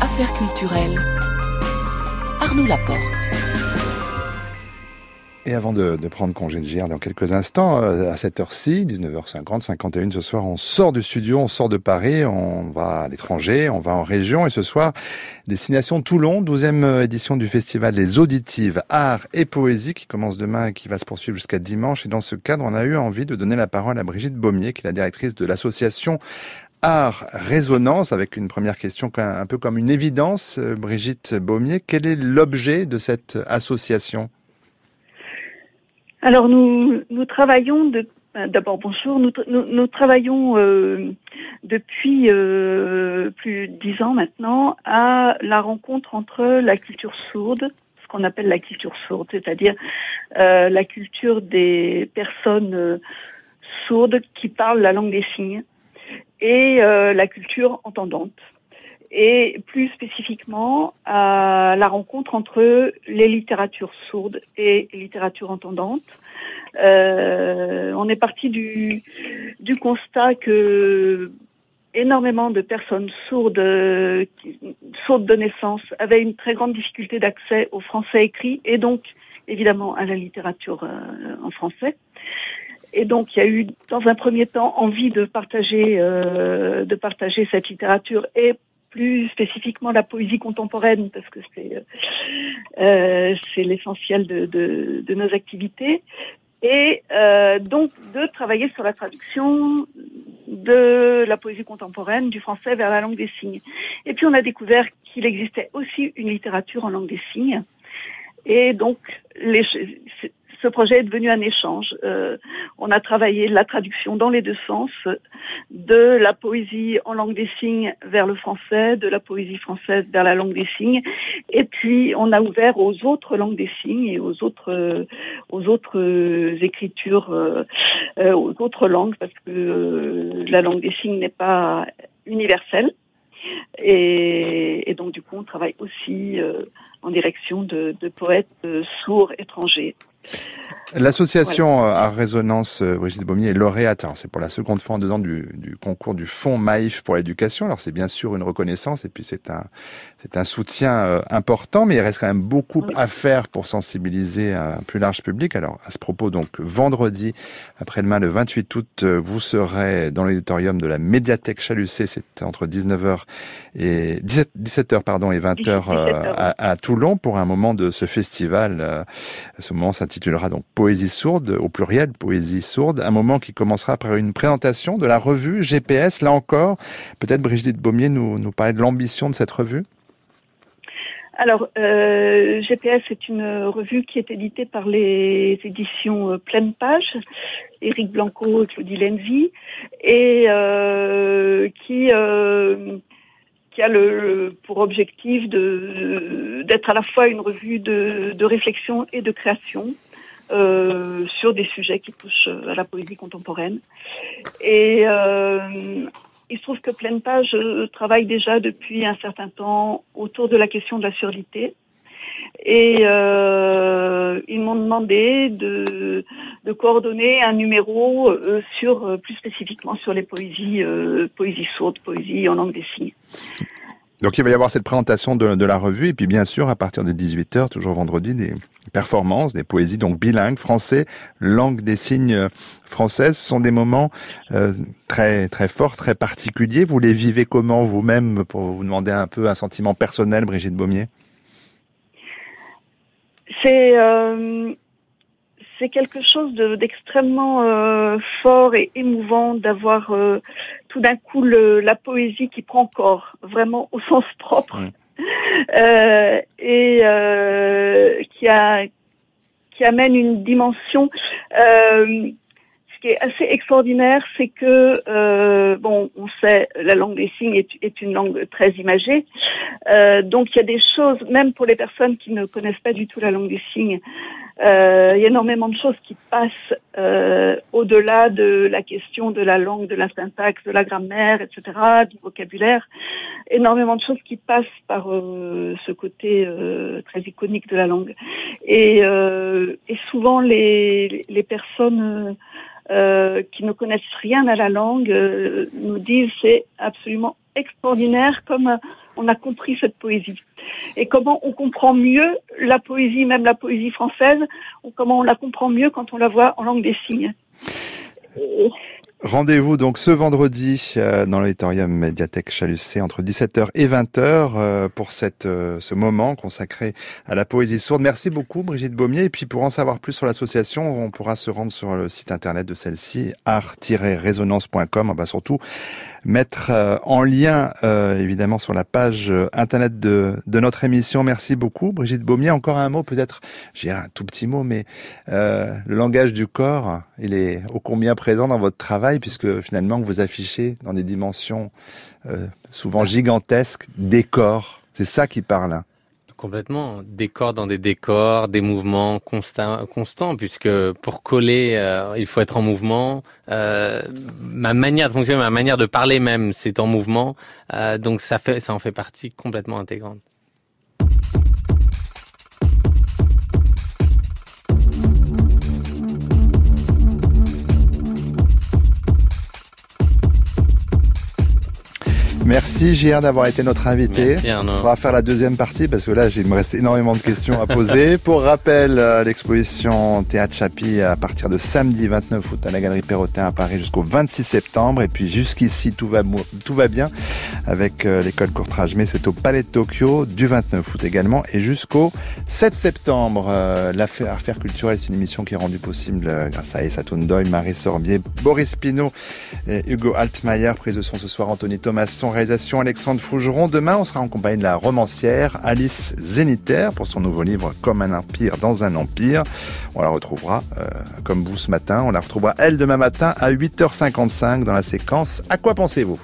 Affaires culturelles, Arnaud Laporte. Et avant de, de prendre congé de JR dans quelques instants, euh, à cette heure-ci, 19h50, 51 ce soir, on sort du studio, on sort de Paris, on va à l'étranger, on va en région. Et ce soir, destination Toulon, 12e édition du festival Les Auditives, Art et Poésie, qui commence demain et qui va se poursuivre jusqu'à dimanche. Et dans ce cadre, on a eu envie de donner la parole à Brigitte Baumier, qui est la directrice de l'association Art Résonance, avec une première question un peu comme une évidence. Euh, Brigitte Baumier, quel est l'objet de cette association? Alors nous nous travaillons de euh, d'abord bonjour nous, nous, nous travaillons euh, depuis euh, plus de dix ans maintenant à la rencontre entre la culture sourde ce qu'on appelle la culture sourde c'est-à-dire euh, la culture des personnes euh, sourdes qui parlent la langue des signes et euh, la culture entendante et plus spécifiquement à la rencontre entre les littératures sourdes et littératures entendantes. Euh, on est parti du, du constat que énormément de personnes sourdes, euh, sourdes de naissance, avaient une très grande difficulté d'accès au français écrit et donc évidemment à la littérature euh, en français. Et donc, il y a eu, dans un premier temps, envie de partager, euh, de partager cette littérature et plus spécifiquement la poésie contemporaine, parce que c'est euh, c'est l'essentiel de, de, de nos activités. Et euh, donc de travailler sur la traduction de la poésie contemporaine du français vers la langue des signes. Et puis on a découvert qu'il existait aussi une littérature en langue des signes. Et donc les, ce projet est devenu un échange. Euh, on a travaillé la traduction dans les deux sens, de la poésie en langue des signes vers le français, de la poésie française vers la langue des signes, et puis on a ouvert aux autres langues des signes et aux autres euh, aux autres euh, écritures, euh, euh, aux autres langues, parce que la langue des signes n'est pas universelle. Et, donc du coup, on travaille aussi euh, en direction de, de poètes sourds étrangers. L'association voilà. à résonance Brigitte Baumier est lauréate. C'est pour la seconde fois en deux ans du, du concours du Fonds Maïf pour l'éducation. Alors c'est bien sûr une reconnaissance et puis c'est un c'est un soutien euh, important, mais il reste quand même beaucoup oui. à faire pour sensibiliser un plus large public. Alors à ce propos, donc vendredi après-demain, le 28 août, vous serez dans l'auditorium de la médiathèque Chalucé. C'est entre 19h et 17, 17h pardon et 20h, 17h. Euh, à, à, Toulon pour un moment de ce festival. Euh, ce moment s'intitulera donc Poésie sourde, au pluriel, Poésie sourde, un moment qui commencera par une présentation de la revue GPS. Là encore, peut-être Brigitte Baumier nous, nous parlait de l'ambition de cette revue? Alors, euh, GPS est une revue qui est éditée par les éditions euh, Pleine Page, Éric Blanco et Claudie Lenzi, et euh, qui a le, pour objectif de d'être à la fois une revue de, de réflexion et de création euh, sur des sujets qui touchent à la poésie contemporaine. Et euh, il se trouve que Pleine Page travaille déjà depuis un certain temps autour de la question de la surdité. Et euh, ils m'ont demandé de, coordonner un numéro euh, sur plus spécifiquement sur les poésies, euh, poésie sourde, poésie en langue des signes. Donc il va y avoir cette présentation de, la revue et puis bien sûr à partir de 18h, toujours vendredi, des performances, des poésies donc bilingues, français, langue des signes française. Ce sont des moments euh, très très forts, très particuliers. Vous les vivez comment vous-même pour vous demander un peu un sentiment personnel, Brigitte Baumier? C'est euh, c'est quelque chose d'extrêmement de, euh, fort et émouvant d'avoir euh, tout d'un coup le, la poésie qui prend corps, vraiment au sens propre, [LAUGHS] euh, et qui a qui amène une dimension. ce qui est assez extraordinaire, c'est que bon, on sait la langue des signes est, est une langue très imagée, donc il y a des choses, même pour les personnes qui ne connaissent pas du tout la langue des signes. Euh, il y a énormément de choses qui passent euh, au-delà de la question de la langue, de la syntaxe, de la grammaire, etc., du vocabulaire. Énormément de choses qui passent par euh, ce côté euh, très iconique de la langue. Et, euh, et souvent les, les personnes euh, qui ne connaissent rien à la langue nous disent c'est absolument extraordinaire comme on a compris cette poésie. Et comment on comprend mieux la poésie, même la poésie française, ou comment on la comprend mieux quand on la voit en langue des signes. Rendez-vous donc ce vendredi euh, dans l'auditorium médiathèque Chalucé entre 17h et 20h euh, pour cette, euh, ce moment consacré à la poésie sourde. Merci beaucoup Brigitte Baumier. Et puis pour en savoir plus sur l'association, on pourra se rendre sur le site internet de celle-ci, art-résonance.com. On va surtout mettre en lien évidemment sur la page internet de, de notre émission. Merci beaucoup Brigitte Baumier. Encore un mot peut-être, j'ai un tout petit mot, mais le langage du corps, il est ô combien présent dans votre travail puisque finalement vous affichez dans des dimensions euh, souvent gigantesques des corps. C'est ça qui parle. Complètement. Décor dans des décors, des mouvements constants, constants puisque pour coller, euh, il faut être en mouvement. Euh, ma manière de fonctionner, ma manière de parler même, c'est en mouvement. Euh, donc ça fait, ça en fait partie complètement intégrante. Merci JR d'avoir été notre invité. Merci. On va faire la deuxième partie parce que là, il me reste énormément de questions à poser. [LAUGHS] Pour rappel, euh, l'exposition Théâtre Chapi à partir de samedi 29 août à la Galerie Perrotin à Paris jusqu'au 26 septembre. Et puis jusqu'ici, tout va, tout va bien avec euh, l'école Courtrage. Mais c'est au Palais de Tokyo du 29 août également et jusqu'au 7 septembre. Euh, L'affaire Affaires culturelles, c'est une émission qui est rendue possible grâce à Essa Toundoy, Marie Sorbier, Boris Pinault et Hugo Altmaier. Prise de son ce soir, Anthony Thomasson, Alexandre Fougeron. Demain, on sera en compagnie de la romancière Alice Zéniter pour son nouveau livre Comme un empire dans un empire. On la retrouvera, euh, comme vous ce matin, on la retrouvera elle demain matin à 8h55 dans la séquence À quoi pensez-vous?